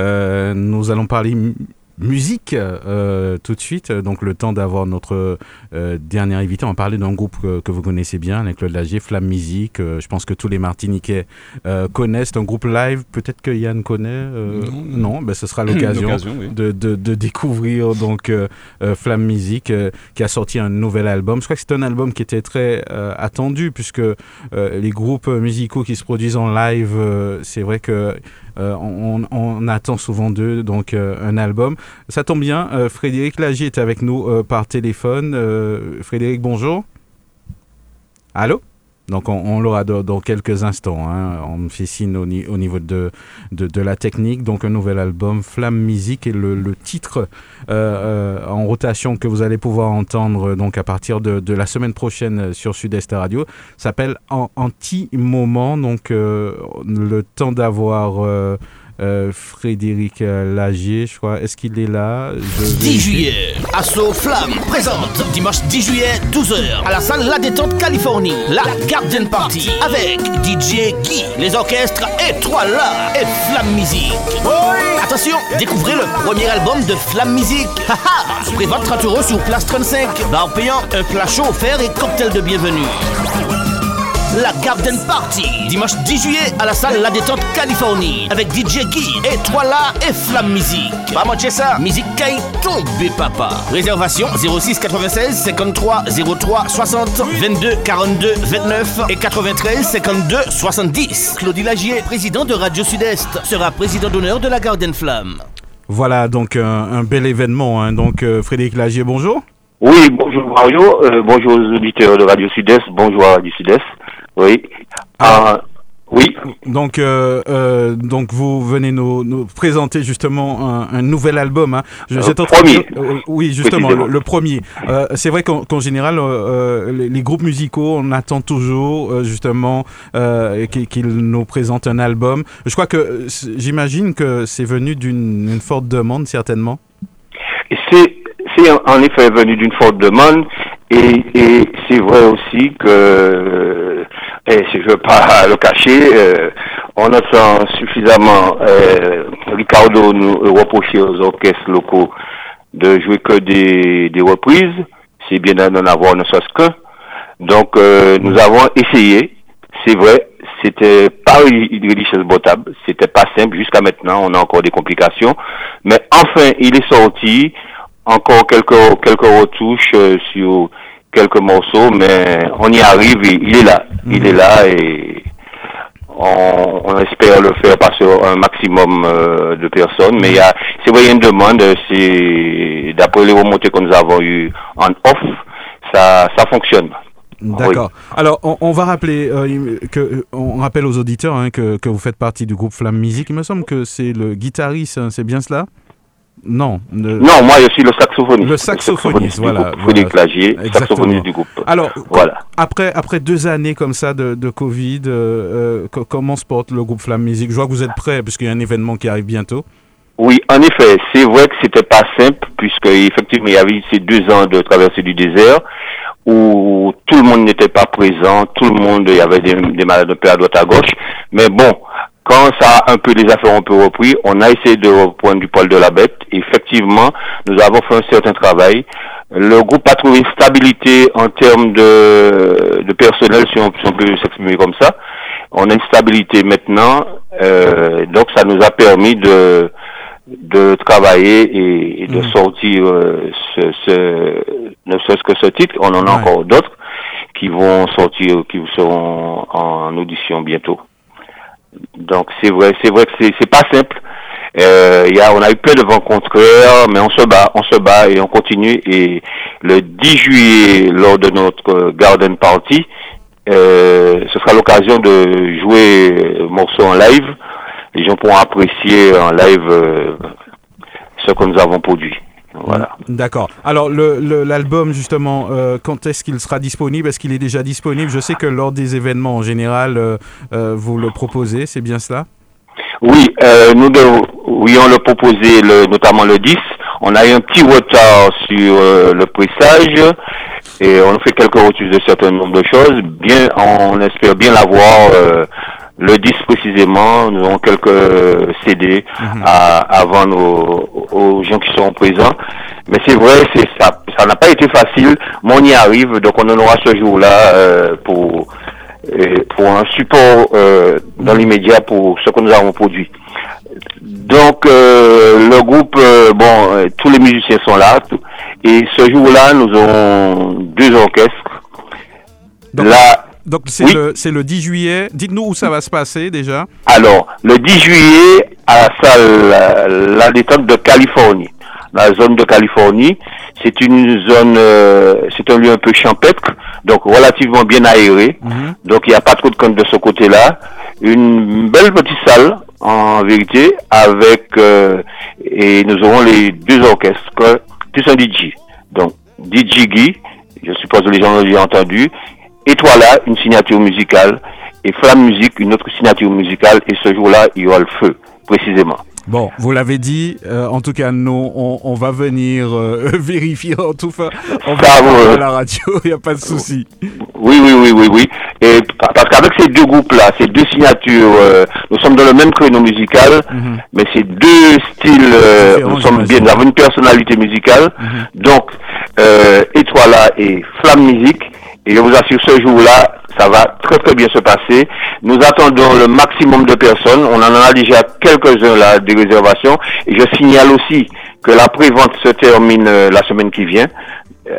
nous allons parler mu- musique euh, tout de suite. Donc le temps d'avoir notre euh, dernier invité. On va parler d'un groupe que, que vous connaissez bien, avec Claude Lagier, Flamme Musique. Euh, je pense que tous les Martiniquais euh, connaissent. Un groupe live. Peut-être que Yann connaît. euh, Non. non ben, ce sera l'occasion oui. de, de, de découvrir donc euh, euh, Flamme Musique euh, qui a sorti un nouvel album. Je crois que c'est un album qui était très euh, attendu puisque euh, les groupes musicaux qui se produisent en live, euh, c'est vrai que euh, on, on attend souvent d'eux donc euh, un album. Ça tombe bien, euh, Frédéric Lagier est avec nous euh, par téléphone. Frédéric, bonjour. Allô? Donc on, l'aura dans, dans quelques instants. hein. On me fait signe au, ni- au niveau de, la technique. Donc un nouvel album, Flamme Musique, et le, titre euh, euh, en rotation que vous allez pouvoir entendre donc à partir de, la semaine prochaine sur Sud-Est Radio s'appelle An- Anti-Moment. Donc euh, le temps d'avoir euh, Frédéric euh, Lagier, je crois. Est-ce qu'il est là? Je 10 vérifie. juillet, Asso Flamme présente dimanche 10 juillet 12h à la salle La Détente Californie, la Garden Party avec DJ Guy, les orchestres Étoile et Flamme Musique. Attention, découvrez le premier album de Flamme Musique. Haha, prévoit 30 euros sur place 35, bar payant, un plat chaud offert et cocktail de bienvenue. La Garden Party, dimanche 10 juillet à la salle La Détente Californie, avec DJ Guy, Étoile et Flamme Musique. Pas manquer ça, musique caille tombé papa. Réservation 06 96 53 03 60 22 42 29 et 93 52 70. Claudie Lagier, président de Radio Sud-Est, sera président d'honneur de la Garden Flamme. Voilà donc un, un bel événement. hein. Donc euh, Frédéric Lagier, bonjour. Oui, bonjour Mario, euh, bonjour aux auditeurs de Radio Sud-Est, bonjour à Radio Sud-Est. Oui. Ah, oui, Donc, euh, euh, donc vous venez nous, nous présenter justement un, un nouvel album. Hein. J'étais de premier. euh, oui, justement, le, premier. Euh, c'est vrai qu'en général, euh, euh, les, les groupes musicaux, on attend toujours euh, justement euh, qu'ils nous présentent un album. Je crois que euh, j'imagine que c'est venu d'une une forte demande certainement. C'est en- effet venu d'une forte demande et, et c'est vrai aussi que, euh, et si je veux pas le cacher, euh, on entend suffisamment euh, Ricardo nous reprocher aux orchestres locaux de jouer que des, des reprises, c'est bien d'en avoir ne serait-ce qu'un. Donc euh, nous avons essayé, c'est vrai, c'était pas une richesse potable, c'était pas simple. Jusqu'à maintenant, on a encore des complications, mais enfin il est sorti, encore quelques quelques retouches euh, sur quelques morceaux, mais on y arrive, et il est là, il est là et on, on espère le faire passer un maximum euh, de personnes, mais il y a, c'est vrai, il y a une demande, c'est d'après les remontées que nous avons eues en off, ça, ça fonctionne. D'accord. Alors, on, on va rappeler euh, que on rappelle aux auditeurs hein, que, que vous faites partie du groupe Flamme Musique. Il me semble que c'est le guitariste, hein, c'est bien cela? Non. Non, moi je suis le saxophoniste. Le saxophoniste, voilà. Frédéric Lagier, saxophoniste du groupe. Alors, voilà. Après, après deux années comme ça de, de Covid, euh, euh, comment se porte le groupe Flamme Musique? Je vois que vous êtes prêts, puisqu'il y a un événement qui arrive bientôt. Oui, en effet, c'est vrai que c'était pas simple, puisque effectivement il y avait ces deux ans de traversée du désert où tout le monde n'était pas présent, tout le monde, il y avait des, malades de peu à droite à gauche. Mais bon, quand ça a un peu les affaires un peu repris, on a essayé de reprendre du poil de la bête. Effectivement, nous avons fait un certain travail. Le groupe a trouvé une stabilité en termes de, de personnel, si on, peut s'exprimer comme ça. On a une stabilité maintenant, euh, donc ça nous a permis de de travailler et, de mm. sortir euh, ce, ce, ne serait-ce que ce titre. On en a encore d'autres qui vont sortir, qui seront en audition bientôt. Donc c'est vrai, c'est vrai que c'est pas simple. Euh, y a, on a eu peu de vent contraire, mais on se bat, on se bat et on continue. Et le 10 juillet, lors de notre Garden Party, euh, ce sera l'occasion de jouer un morceau en live les gens pourront apprécier en live euh, ce que nous avons produit. Voilà. D'accord. Alors l'album justement, euh, quand est-ce qu'il sera disponible? Est-ce qu'il est déjà disponible? Je sais que lors des événements en général, euh, vous le proposez, c'est bien cela? Oui, nous on le proposé le, notamment le 10. On a eu un petit retard sur le pressage et on fait quelques retours de certains nombres de choses. Bien, on espère bien l'avoir le 10 précisément, nous avons quelques CD mhm. à, vendre aux, gens qui sont présents. Mais c'est vrai, c'est ça. Ça n'a pas été facile, mais on y arrive. Donc on en aura ce jour-là euh, pour euh, pour un support euh, dans l'immédiat pour ce que nous avons produit. Donc le groupe, bon, tous les musiciens sont là. Et ce jour-là, nous aurons deux orchestres. là, donc c'est le, le 10 juillet. Dites-nous où ça va se passer déjà. Alors, le 10 juillet à la salle La Détente de Californie, la zone de Californie. C'est une zone, euh, c'est un lieu un peu champêtre, donc relativement bien aéré. Mhm. Donc il n'y a pas trop de compte de ce côté-là. Une belle petite salle en vérité avec euh, et nous aurons les deux orchestres plus un DJ. Donc DJ Guy, je suppose que les gens l'ont entendu, et toi là, une signature musicale. Et Flamme Musique, une autre signature musicale. Et ce jour-là, il y aura le feu, précisément. Bon, vous l'avez dit, euh, en tout cas, nous, on, va venir euh, vérifier en tout cas. On va à la radio, il n'y a pas de souci. Oui, oui, oui, oui, oui. Et parce qu'avec ces deux groupes-là, ces deux signatures, euh, nous sommes dans le même créneau musical, mhm. mais ces deux styles, nous sommes bien, nous avons une personnalité musicale. Mhm. Donc, Étoile là et Flamme Musique, et je vous assure, ce jour-là, ça va très très bien se passer. Nous attendons le maximum de personnes. On en a déjà quelques-uns là des réservations. Et je signale aussi que la prévente se termine euh, la semaine qui vient.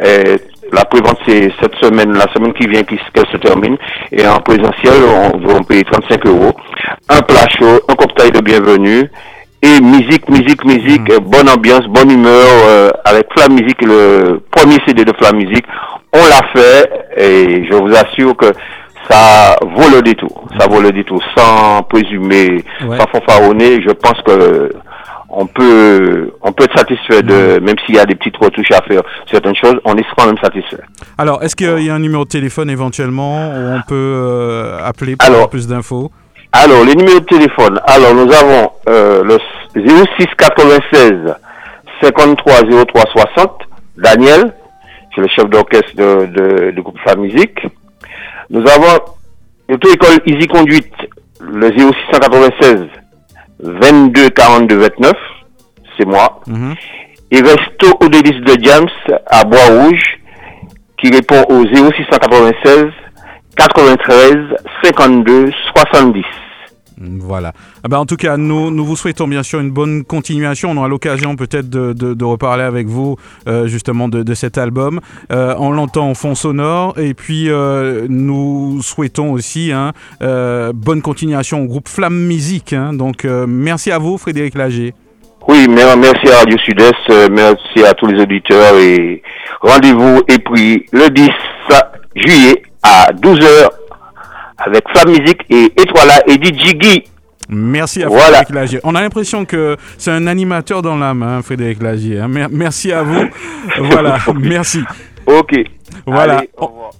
Et la prévente c'est cette semaine, la semaine qui vient qu'elle se termine. Et en présentiel, on va payer 35 euros. Un plat chaud, un cocktail de bienvenue et musique, musique, musique, mm. bonne ambiance, bonne humeur, euh, avec Flamme Musique, le premier CD de Flamme Musique. On l'a fait et je vous assure que ça vaut le détour. Ça vaut le détour. Sans présumer, sans fanfaronner, je pense que on peut, on peut être satisfait de, mm. même s'il y a des petites retouches à faire, certaines choses, on est quand même satisfait. Alors, est-ce qu'il y a un numéro de téléphone éventuellement où on peut euh, appeler pour avoir plus d'infos? Alors, les numéros de téléphone. Alors, nous avons euh, le 06 96 53 03 60. Daniel, c'est le chef d'orchestre de, de, de, groupe Musique. Nous avons l'auto-école Easy Conduite, le 0696 22 42 29. C'est moi. Mm Et Resto au délice de James à Bois-Rouge, qui répond au 0696 93 52 70. Voilà. Ah ben, en tout cas, nous, vous souhaitons bien sûr une bonne continuation. On aura l'occasion peut-être de, de, reparler avec vous euh, justement de, cet album. Euh, on l'entend en fond sonore. Et puis, euh, nous souhaitons aussi hein, bonne continuation au groupe Flamme Musique. Hein. Donc, merci à vous, Frédéric Lager. Oui, merci à Radio Sud-Est, merci à tous les auditeurs et rendez-vous et puis le 10 juillet à 12h avec Flamme Musique et Étoile et DJ Guy. Merci à Voilà. Frédéric Lagier. On a l'impression que c'est un animateur dans l'âme, hein, Frédéric Lagier. hein. Mer- Merci à vous. voilà, merci. Ok. Voilà, Allez,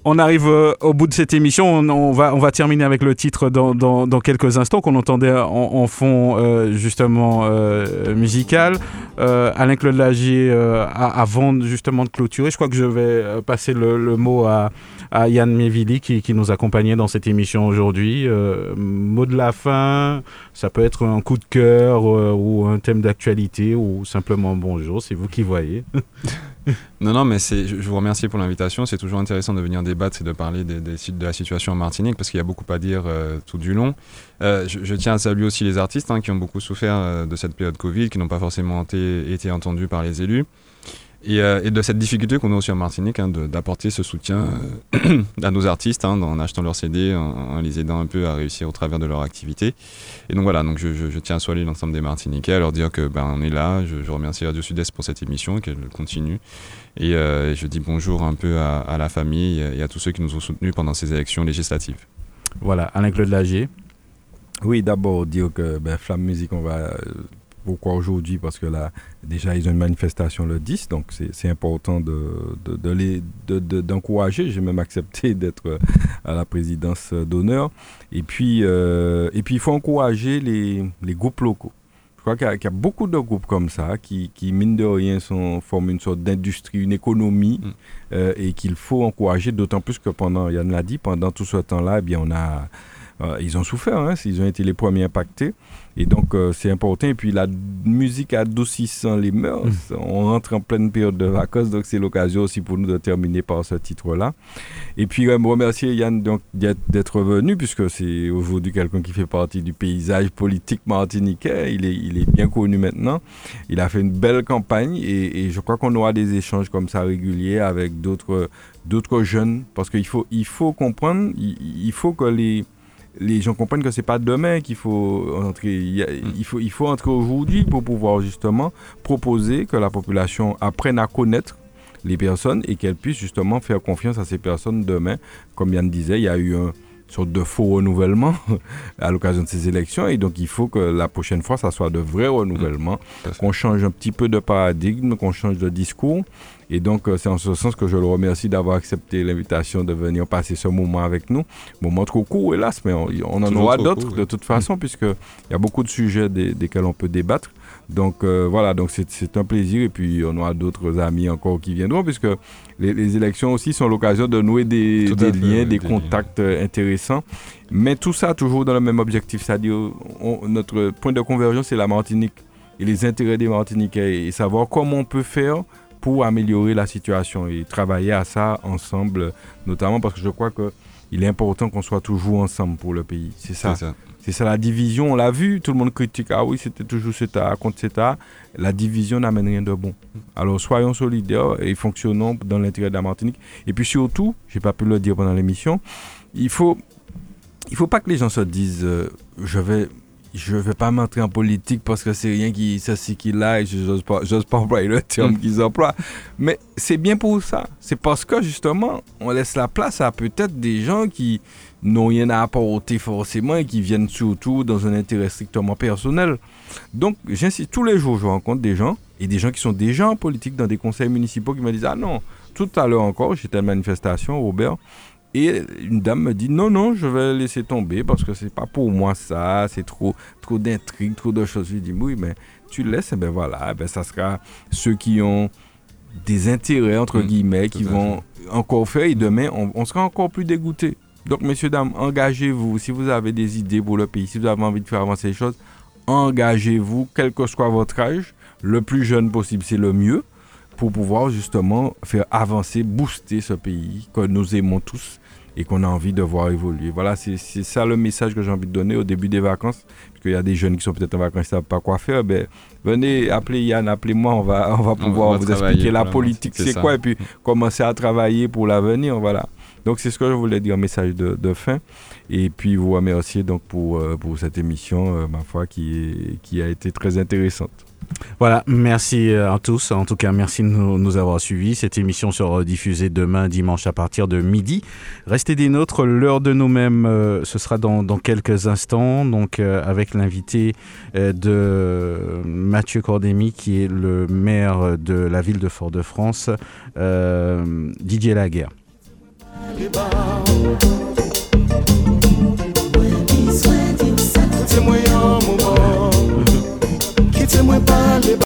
on, arrive euh, au bout de cette émission. On, on va, on va terminer avec le titre dans, dans, dans quelques instants qu'on entendait en, en fond euh, justement euh, musical. Euh, Alain Claude Lagier, avant justement de clôturer, je crois que je vais passer le, le mot à, à Yann Mévili qui, qui nous accompagnait dans cette émission aujourd'hui. Mot de la fin, ça peut être un coup de cœur ou un thème d'actualité ou simplement bonjour, c'est vous qui voyez. Non, non, mais je je vous remercie pour l'invitation. C'est toujours intéressant de venir débattre et de parler des- de la situation en Martinique parce qu'il y a beaucoup à dire euh, tout du long. Euh, je, tiens à saluer aussi les artistes hein, qui ont beaucoup souffert euh, de cette période Covid, qui n'ont pas forcément été entendus par les élus. Et, euh, et de cette difficulté qu'on a aussi en Martinique hein, de- d'apporter ce soutien euh, à nos artistes hein, en achetant leurs CD, en, en les aidant un peu à réussir au travers de leur activité. Et donc voilà, donc je, je- je tiens à saluer l'ensemble des Martiniquais, à leur dire que ben, on est là. Je, je remercie Radio Sud-Est pour cette émission, qu'elle continue. Et euh, je dis bonjour un peu à, à la famille et à tous ceux qui nous ont soutenus pendant ces élections législatives. Voilà, Alain Claude Lagier. Oui, d'abord dire que ben, Flamme Musique, on va. Pourquoi aujourd'hui? Parce que là, déjà, ils ont une manifestation le 10, donc c'est important de, de, de les- de- de- d'encourager. J'ai même accepté d'être euh, à la présidence euh, d'honneur. Et puis, euh, et puis, il faut encourager les, les groupes locaux. Je crois qu'il y, a- qu'il y a beaucoup de groupes comme ça qui, qui mine de rien, sont, forment une sorte d'industrie, une économie, Mm. euh, et qu'il faut encourager, d'autant plus que pendant, Yann l'a dit, pendant tout ce temps-là, eh bien, on a, euh, ils ont souffert, hein, ils ont été les premiers impactés. Et donc, euh, c'est important. Et puis, la musique adoucissant les mœurs, on rentre en pleine période de vacances, donc c'est l'occasion aussi pour nous de terminer par ce titre-là. Et puis, euh, me remercier Yann donc, d'être d'être venu, puisque c'est aujourd'hui quelqu'un qui fait partie du paysage politique martiniquais. Il est, il est bien connu maintenant. Il a fait une belle campagne et, et je crois qu'on aura des échanges comme ça réguliers avec d'autres d'autres jeunes, parce qu'il faut, il faut comprendre, il, il faut que les les gens comprennent que c'est pas demain qu'il faut entrer. Il, a- il faut, il faut entrer aujourd'hui pour pouvoir justement proposer que la population apprenne à connaître les personnes et qu'elle puisse justement faire confiance à ces personnes demain. Comme Yann disait, il y a eu un sorte de faux renouvellement à l'occasion de ces élections et donc il faut que la prochaine fois ça soit de vrais renouvellements, Tout à fait. qu'on change un petit peu de paradigme, qu'on change de discours et donc euh, c'est en ce sens que je le remercie d'avoir accepté l'invitation de venir passer ce moment avec nous. Moment trop court hélas mais on, on en Toujours aura d'autres de toute façon puisque il y a beaucoup de sujets des- desquels on peut débattre. Donc euh, voilà, donc c'est- un plaisir et puis on aura d'autres amis encore qui viendront puisque les, les élections aussi sont l'occasion de nouer des, fait, liens, oui, des des contacts euh, intéressants. Mais tout ça toujours dans le même objectif, c'est-à-dire notre point de convergence c'est la Martinique et les intérêts des Martiniquais et savoir comment on peut faire pour améliorer la situation et travailler à ça ensemble, notamment parce que je crois que il est important qu'on soit toujours ensemble pour le pays. C'est ça. C'est ça. C'est ça la division, on l'a vu, tout le monde critique, ah oui, c'était toujours CETA contre CETA. La division n'amène rien de bon. Alors soyons solidaires et fonctionnons dans l'intérêt de la Martinique. Et puis surtout, j'ai pas pu le dire pendant l'émission, il faut, il faut pas que les gens se disent, euh, je vais, je vais pas m'entrer en politique parce que c'est rien qui, ça c'est qui là, et je j'ose pas, j'ose pas employer le terme Mm. qu'ils emploient. Mais c'est bien pour ça. C'est parce que justement, on laisse la place à peut-être des gens qui n'ont rien à apporter forcément et qui viennent surtout dans un intérêt strictement personnel. Donc, j'insiste, tous les jours, je rencontre des gens et des gens qui sont déjà en politique dans des conseils municipaux qui me disent Ah non, tout à l'heure encore, j'étais à une manifestation, Robert, et une dame me dit Non, non, je vais laisser tomber parce que c'est pas pour moi ça, c'est trop, trop d'intrigues, trop de choses. Je lui dis Oui, mais tu laisses, et ben voilà, eh ben ça sera ceux qui ont des intérêts, entre Mm, guillemets, qui vont encore faire et demain, on, on sera encore plus dégoûtés. Donc, messieurs, dames, engagez-vous. Si vous avez des idées pour le pays, si vous avez envie de faire avancer les choses, engagez-vous, quel que soit votre âge. Le plus jeune possible, c'est le mieux pour pouvoir justement faire avancer, booster ce pays que nous aimons tous et qu'on a envie de voir évoluer. Voilà, c'est ça le message que j'ai envie de donner au début des vacances. Parce qu'il y a des jeunes qui sont peut-être en vacances, qui ne savent pas quoi faire. Ben, venez, appelez Yann, appelez-moi, on va, on va pouvoir va vous expliquer la politique, c'est quoi, et puis commencer à travailler pour l'avenir. Voilà. Donc c'est ce que je voulais dire, message de, fin. Et puis vous remercier donc pour, euh, pour cette émission, euh, ma foi, qui, qui a été très intéressante. Voilà, merci euh, à tous. En tout cas, merci de nous, avoir suivis. Cette émission sera diffusée demain, dimanche, à partir de midi. Restez des nôtres. L'heure de nous-mêmes, ce sera dans, quelques instants. Donc, avec l'invité de Mathieu Cordémy, qui est le maire de la ville de Fort-de-France, Didier Laguerre. Mwen pale ba